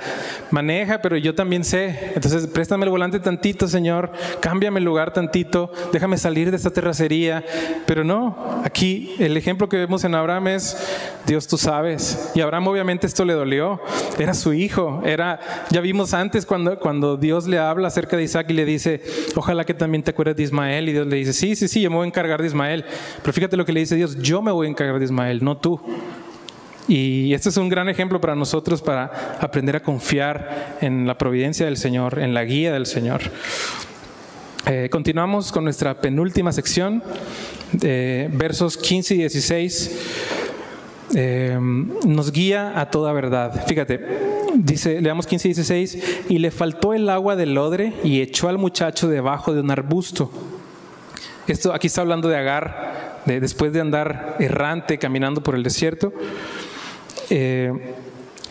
maneja, pero yo también sé. Entonces, préstame el volante tantito, Señor, cámbiame el lugar tantito, déjame salir de esta terracería. Pero no, aquí el ejemplo que vemos en Abraham es, Dios, tú sabes. Y Abraham obviamente esto le dolió. Era su hijo, era, ya vimos antes cuando, cuando Dios le habla acerca de Isaac y le dice, ojalá que también te acuerdes de Ismael. Y Dios le dice, sí, sí, sí, yo me voy a encargar de Ismael. Pero fíjate lo que le dice Dios, yo me voy a encargar de Ismael, no tú. Y este es un gran ejemplo para nosotros para aprender a confiar en la providencia del Señor, en la guía del Señor. Eh, continuamos con nuestra penúltima sección, versos 15 y 16. Eh, nos guía a toda verdad. Fíjate, dice, leamos 15 y 16, y le faltó el agua del odre y echó al muchacho debajo de un arbusto. Esto aquí está hablando de Agar, de, después de andar errante caminando por el desierto. Eh,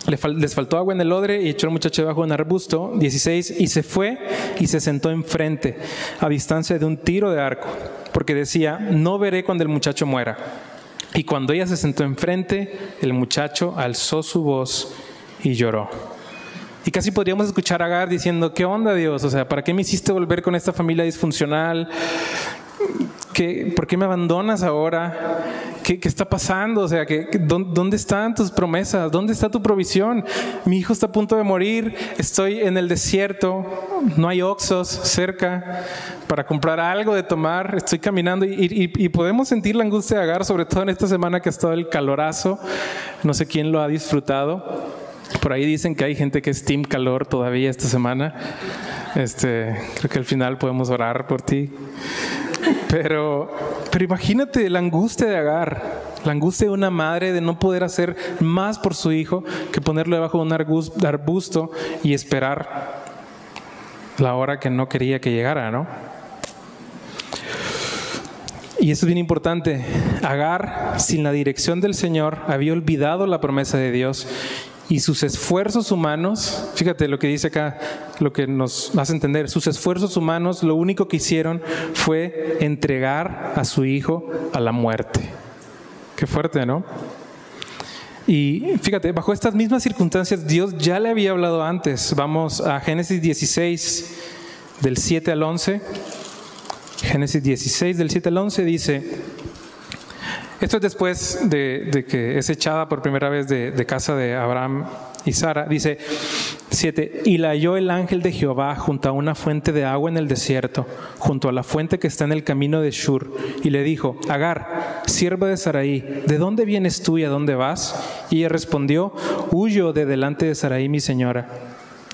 les faltó agua en el odre y echó al muchacho debajo de un arbusto, 16, y se fue y se sentó enfrente, a distancia de un tiro de arco, porque decía, no veré cuando el muchacho muera. Y cuando ella se sentó enfrente, el muchacho alzó su voz y lloró. Y casi podríamos escuchar a Agar diciendo, ¿qué onda Dios? O sea, ¿para qué me hiciste volver con esta familia disfuncional? ¿Por qué me abandonas ahora? ¿Qué, está pasando? O sea, ¿dónde están tus promesas? ¿Dónde está tu provisión? Mi hijo está a punto de morir, estoy en el desierto, no hay oxos cerca para comprar algo de tomar, estoy caminando y, y podemos sentir la angustia de Agar, sobre todo en esta semana que ha estado el calorazo, no sé quién lo ha disfrutado. Por ahí dicen que hay gente que es team calor todavía esta semana. Este, creo que al final podemos orar por ti. Pero, pero imagínate la angustia de Agar, la angustia de una madre de no poder hacer más por su hijo que ponerlo debajo de un arbusto y esperar la hora que no quería que llegara, ¿no? Y eso es bien importante. Agar, sin la dirección del Señor, había olvidado la promesa de Dios y sus esfuerzos humanos, fíjate lo que dice acá, lo que nos hace entender, sus esfuerzos humanos lo único que hicieron fue entregar a su hijo a la muerte. Qué fuerte, ¿no? Y fíjate, bajo estas mismas circunstancias Dios ya le había hablado antes. Vamos a Génesis 16, del 7 al 11. Génesis 16, del 7 al 11 dice, esto es después de, que es echada por primera vez de, casa de Abraham y Sara. Dice, 7. Y la halló el ángel de Jehová junto a una fuente de agua en el desierto, junto a la fuente que está en el camino de Shur, y le dijo, Agar, sierva de Saraí, ¿de dónde vienes tú y a dónde vas? Y ella respondió, Huyo de delante de Saraí, mi señora.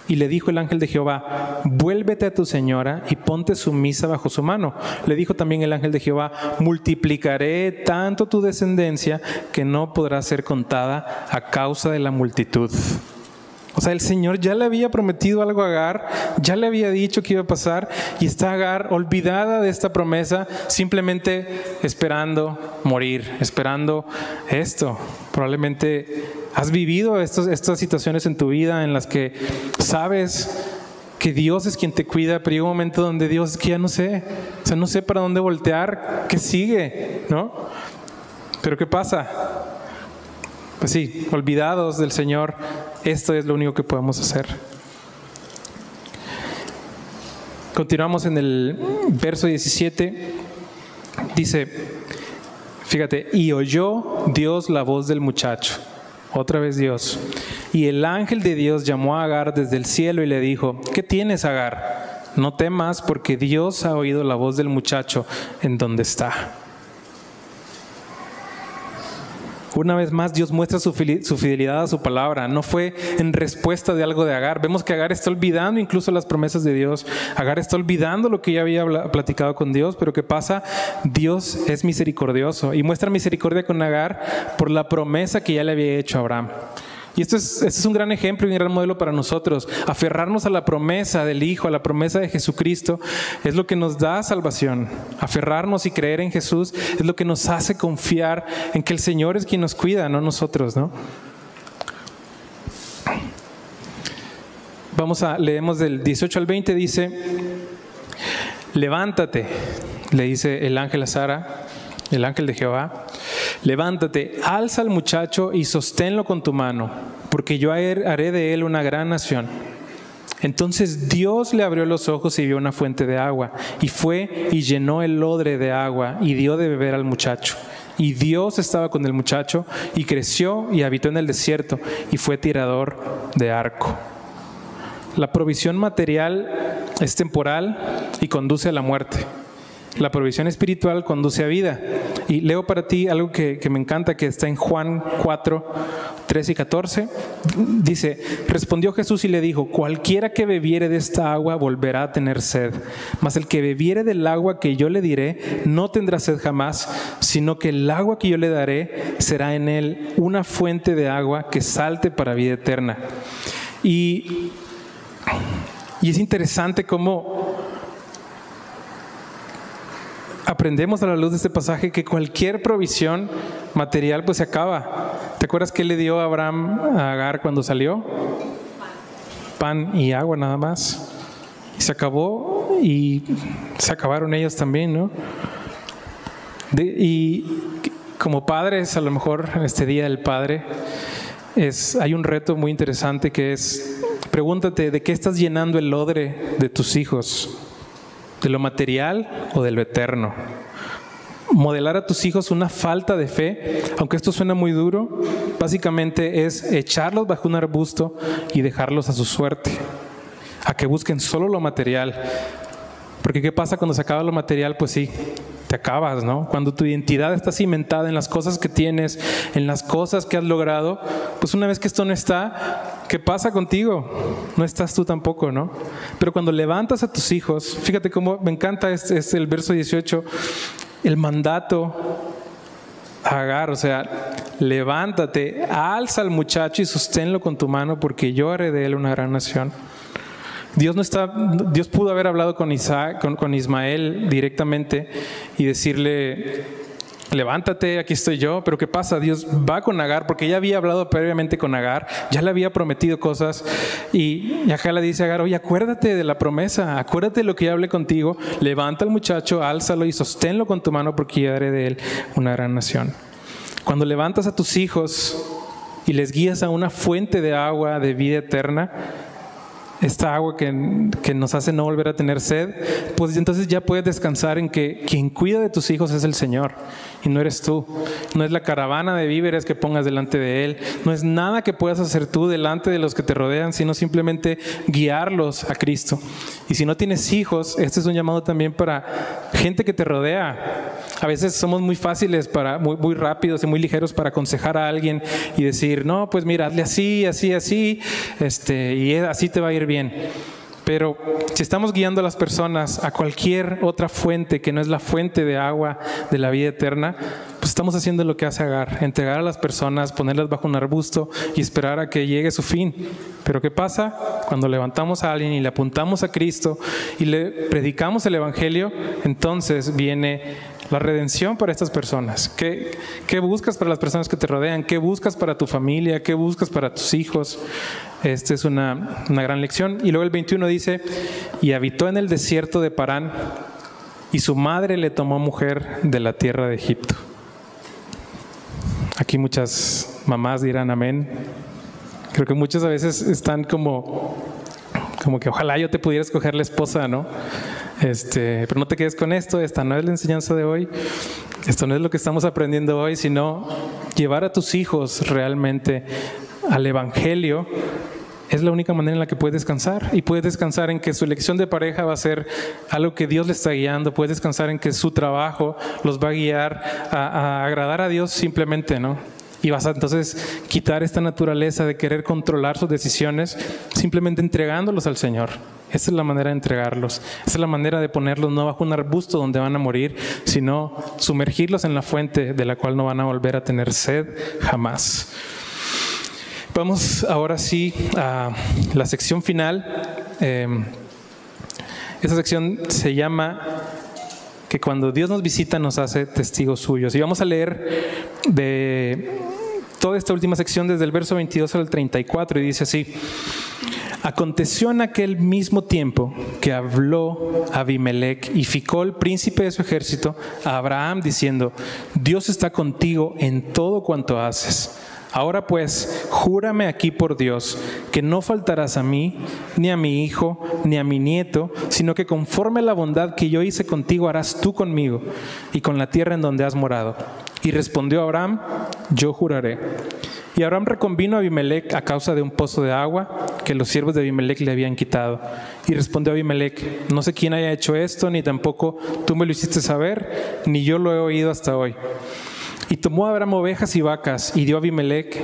Y le dijo el ángel de Jehová, vuélvete a tu señora y ponte sumisa bajo su mano. Le dijo también el ángel de Jehová, multiplicaré tanto tu descendencia que no podrá ser contada a causa de la multitud. O sea, el Señor ya le había prometido algo a Agar, ya le había dicho que iba a pasar y está Agar olvidada de esta promesa, simplemente esperando morir, esperando esto. Probablemente has vivido estas situaciones en tu vida en las que sabes que Dios es quien te cuida, pero hay un momento donde Dios es que ya no sé, o sea, no sé para dónde voltear, qué sigue, ¿no? Pero ¿qué pasa? Pues sí, olvidados del Señor, esto es lo único que podemos hacer. Continuamos en el verso 17. Dice, fíjate, y oyó Dios la voz del muchacho. Otra vez Dios. Y el ángel de Dios llamó a Agar desde el cielo y le dijo, ¿qué tienes, Agar? No temas porque Dios ha oído la voz del muchacho en donde está. Una vez más, Dios muestra su fidelidad a su palabra. No fue en respuesta de algo de Agar. Vemos que Agar está olvidando incluso las promesas de Dios. Agar está olvidando lo que ya había platicado con Dios. Pero ¿qué pasa? Dios es misericordioso y muestra misericordia con Agar por la promesa que ya le había hecho a Abraham. Y esto es, este es un gran ejemplo y un gran modelo para nosotros. Aferrarnos a la promesa del Hijo, a la promesa de Jesucristo, es lo que nos da salvación. Aferrarnos y creer en Jesús es lo que nos hace confiar en que el Señor es quien nos cuida, no nosotros, ¿no? Vamos a, leemos del 18 al 20, dice, levántate, le dice el ángel a Sara, el ángel de Jehová, levántate, alza al muchacho y sosténlo con tu mano, porque yo haré de él una gran nación. Entonces Dios le abrió los ojos y vio una fuente de agua, y fue y llenó el odre de agua y dio de beber al muchacho. Y Dios estaba con el muchacho y creció y habitó en el desierto y fue tirador de arco. La provisión material es temporal y conduce a la muerte. La provisión espiritual conduce a vida. Y leo para ti algo que, me encanta, que está en Juan 4, 13 y 14. Dice, respondió Jesús y le dijo, cualquiera que bebiere de esta agua volverá a tener sed, mas el que bebiere del agua que yo le diré no tendrá sed jamás, sino que el agua que yo le daré será en él una fuente de agua que salte para vida eterna. Y, y es interesante cómo aprendemos a la luz de este pasaje que cualquier provisión material pues se acaba. ¿Te acuerdas qué le dio Abraham a Agar cuando salió? Pan y agua nada más. Y se acabó y se acabaron ellos también, ¿no? y como padres, a lo mejor en este día del padre, es, hay un reto muy interesante que es, pregúntate, ¿de qué estás llenando el odre de tus hijos? de lo material o de lo eterno. Modelar a tus hijos una falta de fe, aunque esto suena muy duro, básicamente es echarlos bajo un arbusto y dejarlos a su suerte, a que busquen solo lo material. Porque ¿qué pasa cuando se acaba lo material? Pues sí, te acabas, ¿no? Cuando tu identidad está cimentada en las cosas que tienes, en las cosas que has logrado, pues una vez que esto no está, ¿qué pasa contigo? No estás tú tampoco, ¿no? Pero cuando levantas a tus hijos, fíjate cómo me encanta este, este el verso 18, el mandato a Agar, o sea, levántate, alza al muchacho y sosténlo con tu mano porque yo haré de él una gran nación. Dios no está, Dios pudo haber hablado con Isaac, con, Ismael directamente y decirle, levántate, aquí estoy yo, pero ¿qué pasa? Dios va con Agar, porque ya había hablado previamente con Agar, ya le había prometido cosas, y, acá le dice a Agar, oye, acuérdate de la promesa, acuérdate de lo que ya hablé contigo, levanta al muchacho, álzalo y sosténlo con tu mano, porque yo haré de él una gran nación. Cuando levantas a tus hijos y les guías a una fuente de agua de vida eterna, esta agua que, nos hace no volver a tener sed, pues entonces ya puedes descansar en que quien cuida de tus hijos es el Señor y no eres tú. No es la caravana de víveres que pongas delante de Él, no es nada que puedas hacer tú delante de los que te rodean, sino simplemente guiarlos a Cristo. Y si no tienes hijos, este es un llamado también para gente que te rodea. A veces somos muy fáciles para, muy, muy rápidos y muy ligeros para aconsejar a alguien y decir, no, pues mira, hazle así, así, así, este, y así te va a ir bien. Pero si estamos guiando a las personas a cualquier otra fuente que no es la fuente de agua de la vida eterna, pues estamos haciendo lo que hace Agar, entregar a las personas, ponerlas bajo un arbusto y esperar a que llegue su fin. Pero ¿qué pasa? Cuando levantamos a alguien y le apuntamos a Cristo y le predicamos el Evangelio, entonces viene la redención para estas personas. ¿Qué, ¿Qué, buscas para las personas que te rodean? ¿Qué buscas para tu familia? ¿Qué buscas para tus hijos? Esta es una, una gran lección. Y luego el 21 dice, y habitó en el desierto de Parán, y su madre le tomó mujer de la tierra de Egipto. Aquí muchas mamás dirán amén. Creo que muchas a veces están como, como que ojalá yo te pudiera escoger la esposa, ¿no? Este, pero no te quedes con esto, esta no es la enseñanza de hoy, esto no es lo que estamos aprendiendo hoy, sino llevar a tus hijos realmente al Evangelio es la única manera en la que puedes descansar. Y puedes descansar en que su elección de pareja va a ser algo que Dios le está guiando. Puedes descansar en que su trabajo los va a guiar a, a agradar a Dios simplemente, ¿no? Y vas a entonces quitar esta naturaleza de querer controlar sus decisiones simplemente entregándolos al Señor. Esa es la manera de entregarlos. Esa es la manera de ponerlos no bajo un arbusto donde van a morir, sino sumergirlos en la fuente de la cual no van a volver a tener sed jamás. Vamos ahora sí a la sección final. Eh, esa sección se llama que cuando Dios nos visita nos hace testigos suyos. Y vamos a leer de toda esta última sección desde el verso 22 al 34 y dice así. Aconteció en aquel mismo tiempo que habló Abimelech y Ficol, príncipe de su ejército, a Abraham diciendo, Dios está contigo en todo cuanto haces. Ahora pues, júrame aquí por Dios, que no faltarás a mí, ni a mi hijo, ni a mi nieto, sino que conforme a la bondad que yo hice contigo harás tú conmigo y con la tierra en donde has morado. Y respondió Abraham, yo juraré. Y Abraham reconvino a Abimelech a causa de un pozo de agua que los siervos de Abimelech le habían quitado. Y respondió Abimelech, no sé quién haya hecho esto, ni tampoco tú me lo hiciste saber, ni yo lo he oído hasta hoy. Y tomó Abraham ovejas y vacas y dio a Abimelech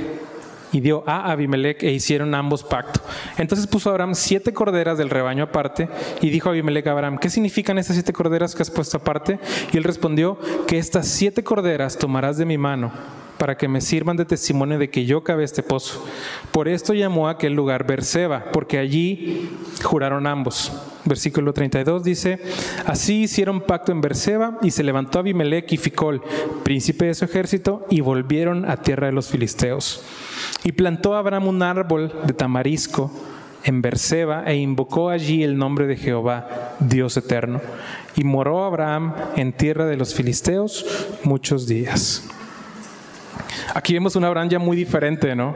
y dio a Abimelech e hicieron ambos pacto. Entonces puso Abraham siete corderas del rebaño aparte y dijo a Abimelech a Abraham, ¿qué significan estas siete corderas que has puesto aparte? Y él respondió, que estas siete corderas tomarás de mi mano para que me sirvan de testimonio de que yo cavé este pozo. Por esto llamó a aquel lugar Berseba, porque allí juraron ambos. Versículo 32 dice, así hicieron pacto en Berseba y se levantó Abimelech y Ficol, príncipe de su ejército, y volvieron a tierra de los filisteos. Y plantó Abraham un árbol de tamarisco en Berseba e invocó allí el nombre de Jehová, Dios eterno. Y moró Abraham en tierra de los filisteos muchos días. Aquí vemos una Abraham ya muy diferente, ¿no?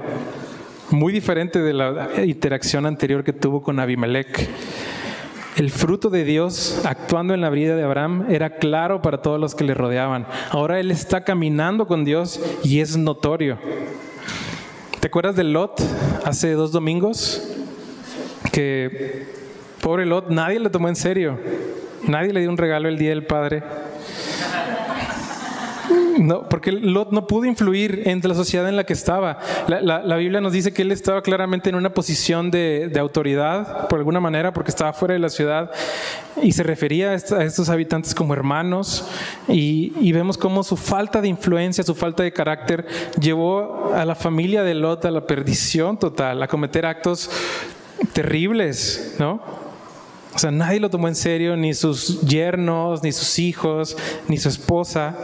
Muy diferente de la interacción anterior que tuvo con Abimelech. El fruto de Dios actuando en la vida de Abraham era claro para todos los que le rodeaban. Ahora él está caminando con Dios y es notorio. ¿Te acuerdas de Lot hace dos domingos? Que pobre Lot, nadie le tomó en serio. Nadie le dio un regalo el día del Padre. No, porque Lot no pudo influir entre la sociedad en la que estaba. La, Biblia nos dice que él estaba claramente en una posición de, autoridad, por alguna manera, porque estaba fuera de la ciudad y se refería a, estos habitantes como hermanos. Y, y, vemos cómo su falta de influencia, su falta de carácter, llevó a la familia de Lot a la perdición total, a cometer actos terribles, ¿no? O sea, nadie lo tomó en serio, ni sus yernos, ni sus hijos, ni su esposa.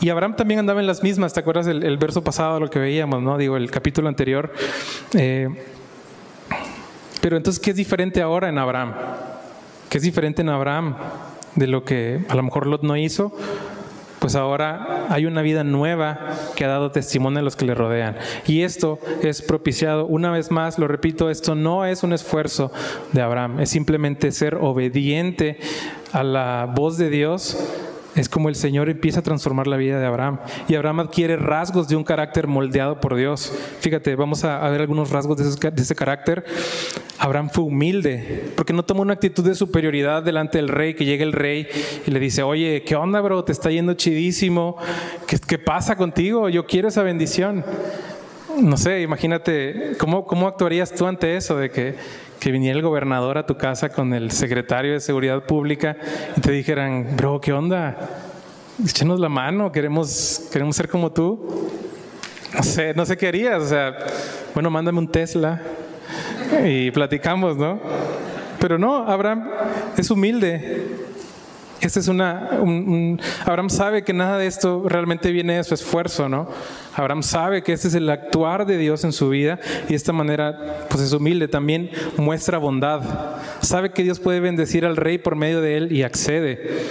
Y Abraham también andaba en las mismas, ¿te acuerdas el, verso pasado, lo que veíamos, ¿no? Digo, el capítulo anterior. Eh, pero entonces, ¿qué es diferente ahora en Abraham? ¿Qué es diferente en Abraham de lo que a lo mejor Lot no hizo? pues ahora hay una vida nueva que ha dado testimonio a los que le rodean. Y esto es propiciado, una vez más, lo repito, esto no es un esfuerzo de Abraham, es simplemente ser obediente a la voz de Dios es como el Señor empieza a transformar la vida de Abraham. Y Abraham adquiere rasgos de un carácter moldeado por Dios. Fíjate, vamos a, ver algunos rasgos de ese, carácter. Abraham fue humilde, porque no tomó una actitud de superioridad delante del rey, que llega el rey y le dice, oye, ¿qué onda, bro? Te está yendo chidísimo. ¿Qué, qué pasa contigo? Yo quiero esa bendición. No sé, imagínate, ¿cómo, ¿cómo actuarías tú ante eso de que que viniera el gobernador a tu casa con el secretario de Seguridad Pública y te dijeran, bro, ¿qué onda? Échenos la mano, queremos, queremos ser como tú. No sé, no sé qué harías. O sea, bueno, mándame un Tesla y platicamos, ¿no? Pero no, Abraham es humilde. Este es una, Abraham sabe que nada de esto realmente viene de su esfuerzo, ¿no? Abraham sabe que este es el actuar de Dios en su vida y de esta manera, pues es humilde, también muestra bondad. Sabe que Dios puede bendecir al rey por medio de él y accede.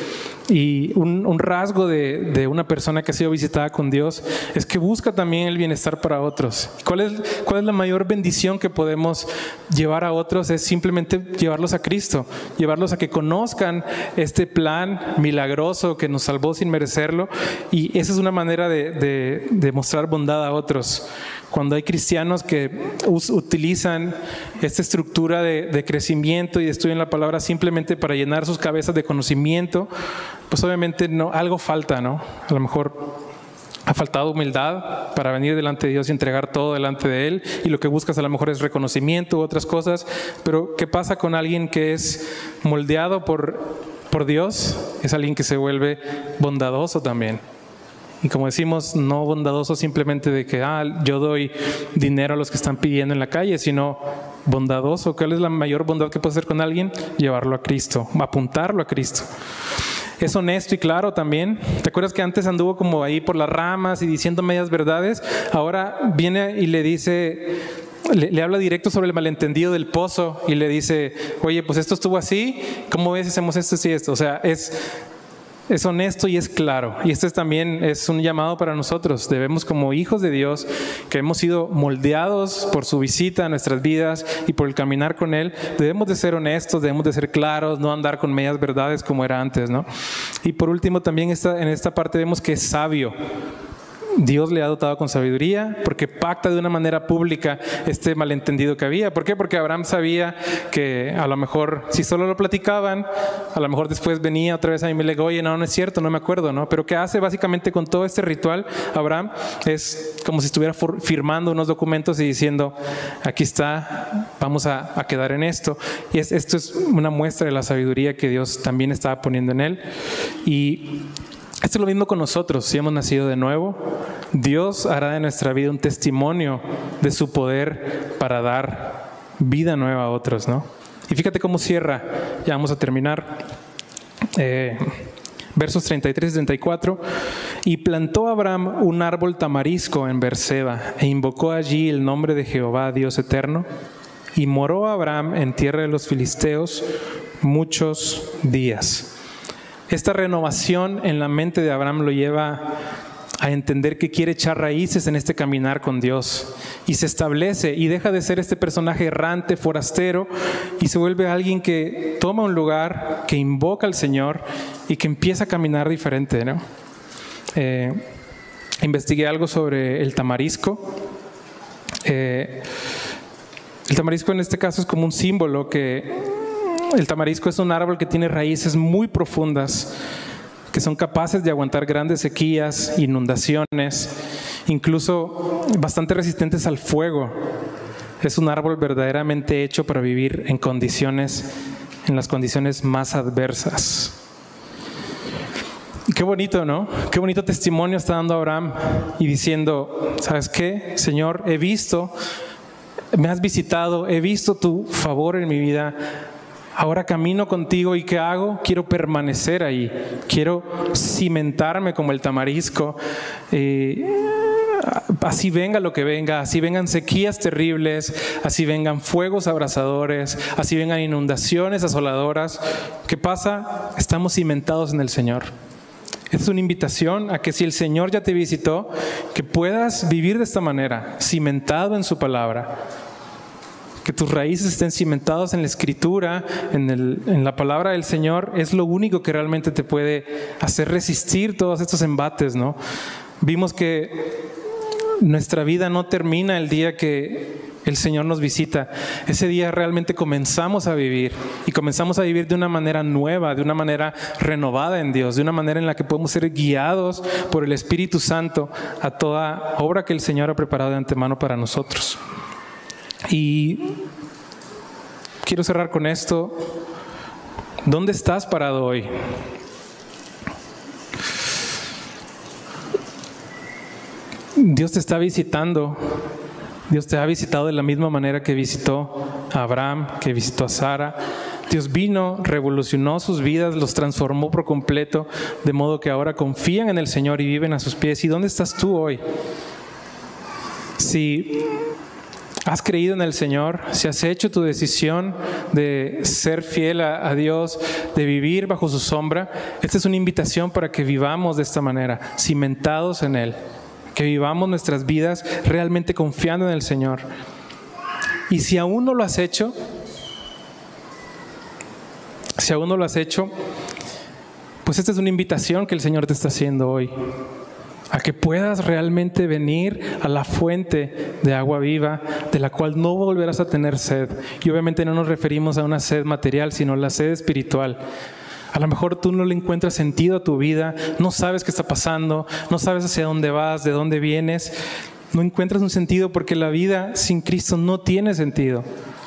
Y un, rasgo de, una persona que ha sido visitada con Dios es que busca también el bienestar para otros. ¿Cuál es, ¿Cuál es la mayor bendición que podemos llevar a otros? Es simplemente llevarlos a Cristo, llevarlos a que conozcan este plan milagroso que nos salvó sin merecerlo. Y esa es una manera de mostrar bondad a otros. Cuando hay cristianos que utilizan esta estructura de, crecimiento y estudian la palabra simplemente para llenar sus cabezas de conocimiento, pues obviamente algo falta, ¿no? A lo mejor ha faltado humildad para venir delante de Dios y entregar todo delante de Él y lo que buscas a lo mejor es reconocimiento u otras cosas, pero ¿qué pasa con alguien que es moldeado por Dios? Es alguien que se vuelve bondadoso también. Y como decimos, no bondadoso simplemente de que ah, yo doy dinero a los que están pidiendo en la calle, sino bondadoso. ¿Cuál es la mayor bondad que puedo hacer con alguien? Llevarlo a Cristo, apuntarlo a Cristo. Es honesto y claro también. ¿Te acuerdas que antes anduvo como ahí por las ramas y diciendo medias verdades? Ahora viene y le dice, le, habla directo sobre el malentendido del pozo y le dice, oye, pues esto estuvo así, ¿cómo ves? Hacemos esto y esto. O sea, es es honesto y es claro. Y este también es un llamado para nosotros. Debemos como hijos de Dios, que hemos sido moldeados por su visita a nuestras vidas y por el caminar con Él, debemos de ser honestos, debemos de ser claros, no andar con medias verdades como era antes. ¿no? Y por último, también en esta parte vemos que es sabio. Dios le ha dotado con sabiduría porque pacta de una manera pública este malentendido que había. ¿Por qué? Porque Abraham sabía que a lo mejor si solo lo platicaban, a lo mejor después venía otra vez a mí y me le digo, oye, no, no es cierto, no me acuerdo, ¿no? Pero ¿qué hace básicamente con todo este ritual Abraham? Es como si estuviera firmando unos documentos y diciendo, aquí está, vamos a, quedar en esto. Y esto es una muestra de la sabiduría que Dios también estaba poniendo en él. Y esto es lo mismo con nosotros, si hemos nacido de nuevo, Dios hará de nuestra vida un testimonio de su poder para dar vida nueva a otros, ¿no? Y fíjate cómo cierra, ya vamos a terminar, eh, versos 33 y 34, y plantó Abraham un árbol tamarisco en Berseba e invocó allí el nombre de Jehová, Dios eterno, y moró Abraham en tierra de los filisteos muchos días. Esta renovación en la mente de Abraham lo lleva a entender que quiere echar raíces en este caminar con Dios y se establece y deja de ser este personaje errante, forastero y se vuelve alguien que toma un lugar, que invoca al Señor y que empieza a caminar diferente. ¿no? Eh, investigué algo sobre el tamarisco. Eh, el tamarisco en este caso es como un símbolo que el tamarisco es un árbol que tiene raíces muy profundas, que son capaces de aguantar grandes sequías, inundaciones, incluso bastante resistentes al fuego. Es un árbol verdaderamente hecho para vivir en condiciones, en las condiciones más adversas. Qué bonito, ¿no? Qué bonito testimonio está dando Abraham y diciendo, ¿sabes qué? Señor, he visto, me has visitado, he visto tu favor en mi vida, ahora camino contigo y ¿qué hago? Quiero permanecer ahí, quiero cimentarme como el tamarisco. Eh, así venga lo que venga, así vengan sequías terribles, así vengan fuegos abrasadores, así vengan inundaciones asoladoras. ¿Qué pasa? Estamos cimentados en el Señor. es una invitación a que si el Señor ya te visitó, que puedas vivir de esta manera, cimentado en su palabra. Que tus raíces estén cimentadas en la escritura, en, en la palabra del Señor, es lo único que realmente te puede hacer resistir todos estos embates, ¿no? Vimos que nuestra vida no termina el día que el Señor nos visita. Ese día realmente comenzamos a vivir y comenzamos a vivir de una manera nueva, de una manera renovada en Dios, de una manera en la que podemos ser guiados por el Espíritu Santo a toda obra que el Señor ha preparado de antemano para nosotros. Y quiero cerrar con esto. ¿Dónde estás parado hoy? Dios te está visitando. Dios te ha visitado de la misma manera que visitó a Abraham, que visitó a Sara. Dios vino, revolucionó sus vidas, los transformó por completo, de modo que ahora confían en el Señor y viven a sus pies. ¿Y dónde estás tú hoy? Si has creído en el Señor, si has hecho tu decisión de ser fiel a, Dios, de vivir bajo su sombra, esta es una invitación para que vivamos de esta manera, cimentados en Él que vivamos nuestras vidas realmente confiando en el Señor. Y si aún no lo has hecho, si aún no lo has hecho, pues esta es una invitación que el Señor te está haciendo hoy, a que puedas realmente venir a la fuente de agua viva, de la cual no volverás a tener sed. Y obviamente no nos referimos a una sed material, sino a la sed espiritual. A lo mejor tú no le encuentras sentido a tu vida, no sabes qué está pasando, no sabes hacia dónde vas, de dónde vienes. No encuentras un sentido porque la vida sin Cristo no tiene sentido.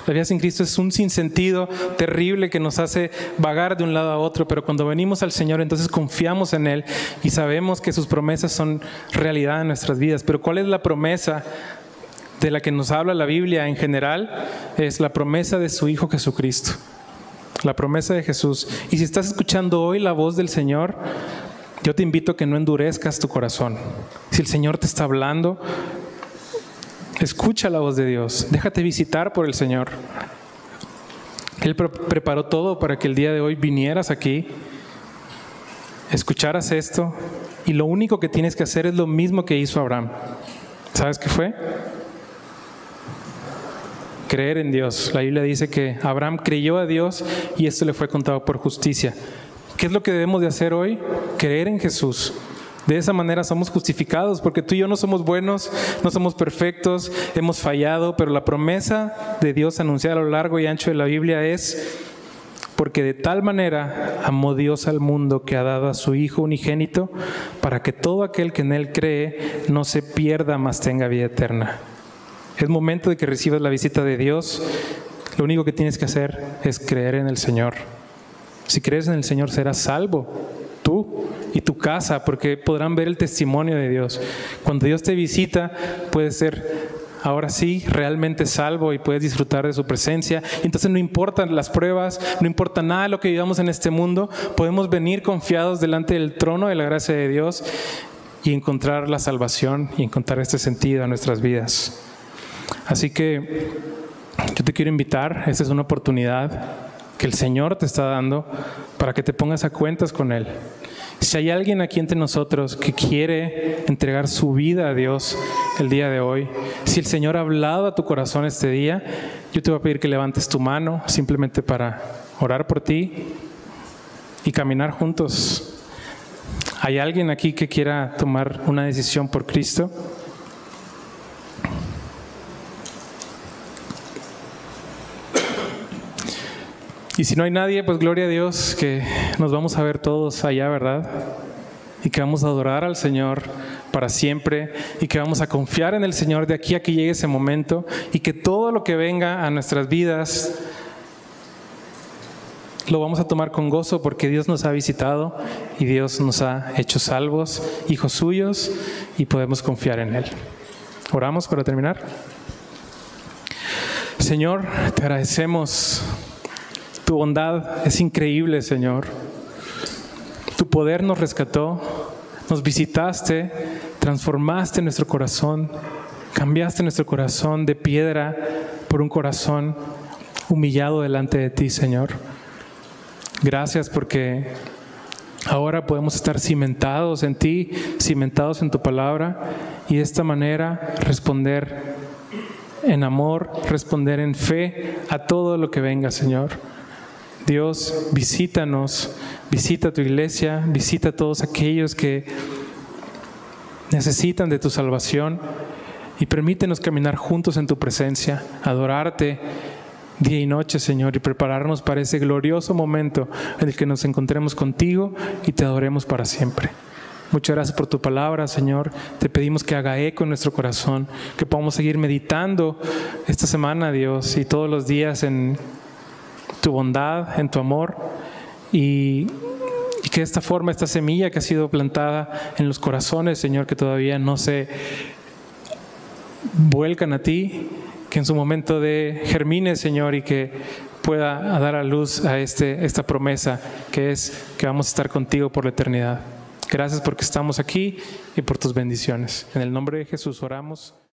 La vida sin Cristo es un sinsentido terrible que nos hace vagar de un lado a otro, pero cuando venimos al Señor entonces confiamos en Él y sabemos que sus promesas son realidad en nuestras vidas. Pero ¿cuál es la promesa de la que nos habla la Biblia en general? Es la promesa de su Hijo Jesucristo la promesa de Jesús. Y si estás escuchando hoy la voz del Señor, yo te invito a que no endurezcas tu corazón. Si el Señor te está hablando, escucha la voz de Dios, déjate visitar por el Señor. Él preparó todo para que el día de hoy vinieras aquí, escucharas esto, y lo único que tienes que hacer es lo mismo que hizo Abraham. ¿Sabes qué fue? creer en Dios. La Biblia dice que Abraham creyó a Dios y esto le fue contado por justicia. ¿Qué es lo que debemos de hacer hoy? Creer en Jesús. De esa manera somos justificados, porque tú y yo no somos buenos, no somos perfectos, hemos fallado, pero la promesa de Dios anunciada a lo largo y ancho de la Biblia es, porque de tal manera amó Dios al mundo que ha dado a su Hijo unigénito, para que todo aquel que en Él cree no se pierda, mas tenga vida eterna. Es momento de que recibas la visita de Dios. Lo único que tienes que hacer es creer en el Señor. Si crees en el Señor serás salvo, tú y tu casa, porque podrán ver el testimonio de Dios. Cuando Dios te visita, puedes ser ahora sí realmente salvo y puedes disfrutar de su presencia. Entonces no importan las pruebas, no importa nada lo que vivamos en este mundo, podemos venir confiados delante del trono de la gracia de Dios y encontrar la salvación y encontrar este sentido a nuestras vidas. Así que yo te quiero invitar, esta es una oportunidad que el Señor te está dando para que te pongas a cuentas con Él. Si hay alguien aquí entre nosotros que quiere entregar su vida a Dios el día de hoy, si el Señor ha hablado a tu corazón este día, yo te voy a pedir que levantes tu mano simplemente para orar por ti y caminar juntos. ¿Hay alguien aquí que quiera tomar una decisión por Cristo? Y si no hay nadie, pues gloria a Dios que nos vamos a ver todos allá, ¿verdad? Y que vamos a adorar al Señor para siempre y que vamos a confiar en el Señor de aquí a que llegue ese momento y que todo lo que venga a nuestras vidas lo vamos a tomar con gozo porque Dios nos ha visitado y Dios nos ha hecho salvos, hijos suyos y podemos confiar en Él. Oramos para terminar. Señor, te agradecemos tu bondad es increíble, Señor. Tu poder nos rescató, nos visitaste, transformaste nuestro corazón, cambiaste nuestro corazón de piedra por un corazón humillado delante de ti, Señor. Gracias porque Ahora podemos estar cimentados en ti, cimentados en tu palabra y de esta manera responder en amor, responder en fe a todo lo que venga, Señor. Dios, visítanos, visita tu iglesia, visita a todos aquellos que necesitan de tu salvación y permítenos caminar juntos en tu presencia, adorarte día y noche, Señor, y prepararnos para ese glorioso momento en el que nos encontremos contigo y te adoremos para siempre. Muchas gracias por tu palabra, Señor. Te pedimos que haga eco en nuestro corazón, que podamos seguir meditando esta semana, Dios, y todos los días en tu bondad, en tu amor, y, que esta forma, esta semilla que ha sido plantada en los corazones, Señor, que todavía no se vuelcan a ti, que en su momento de germine, Señor, y que pueda dar a luz a este, esta promesa que es que vamos a estar contigo por la eternidad. Gracias porque estamos aquí y por tus bendiciones. En el nombre de Jesús oramos.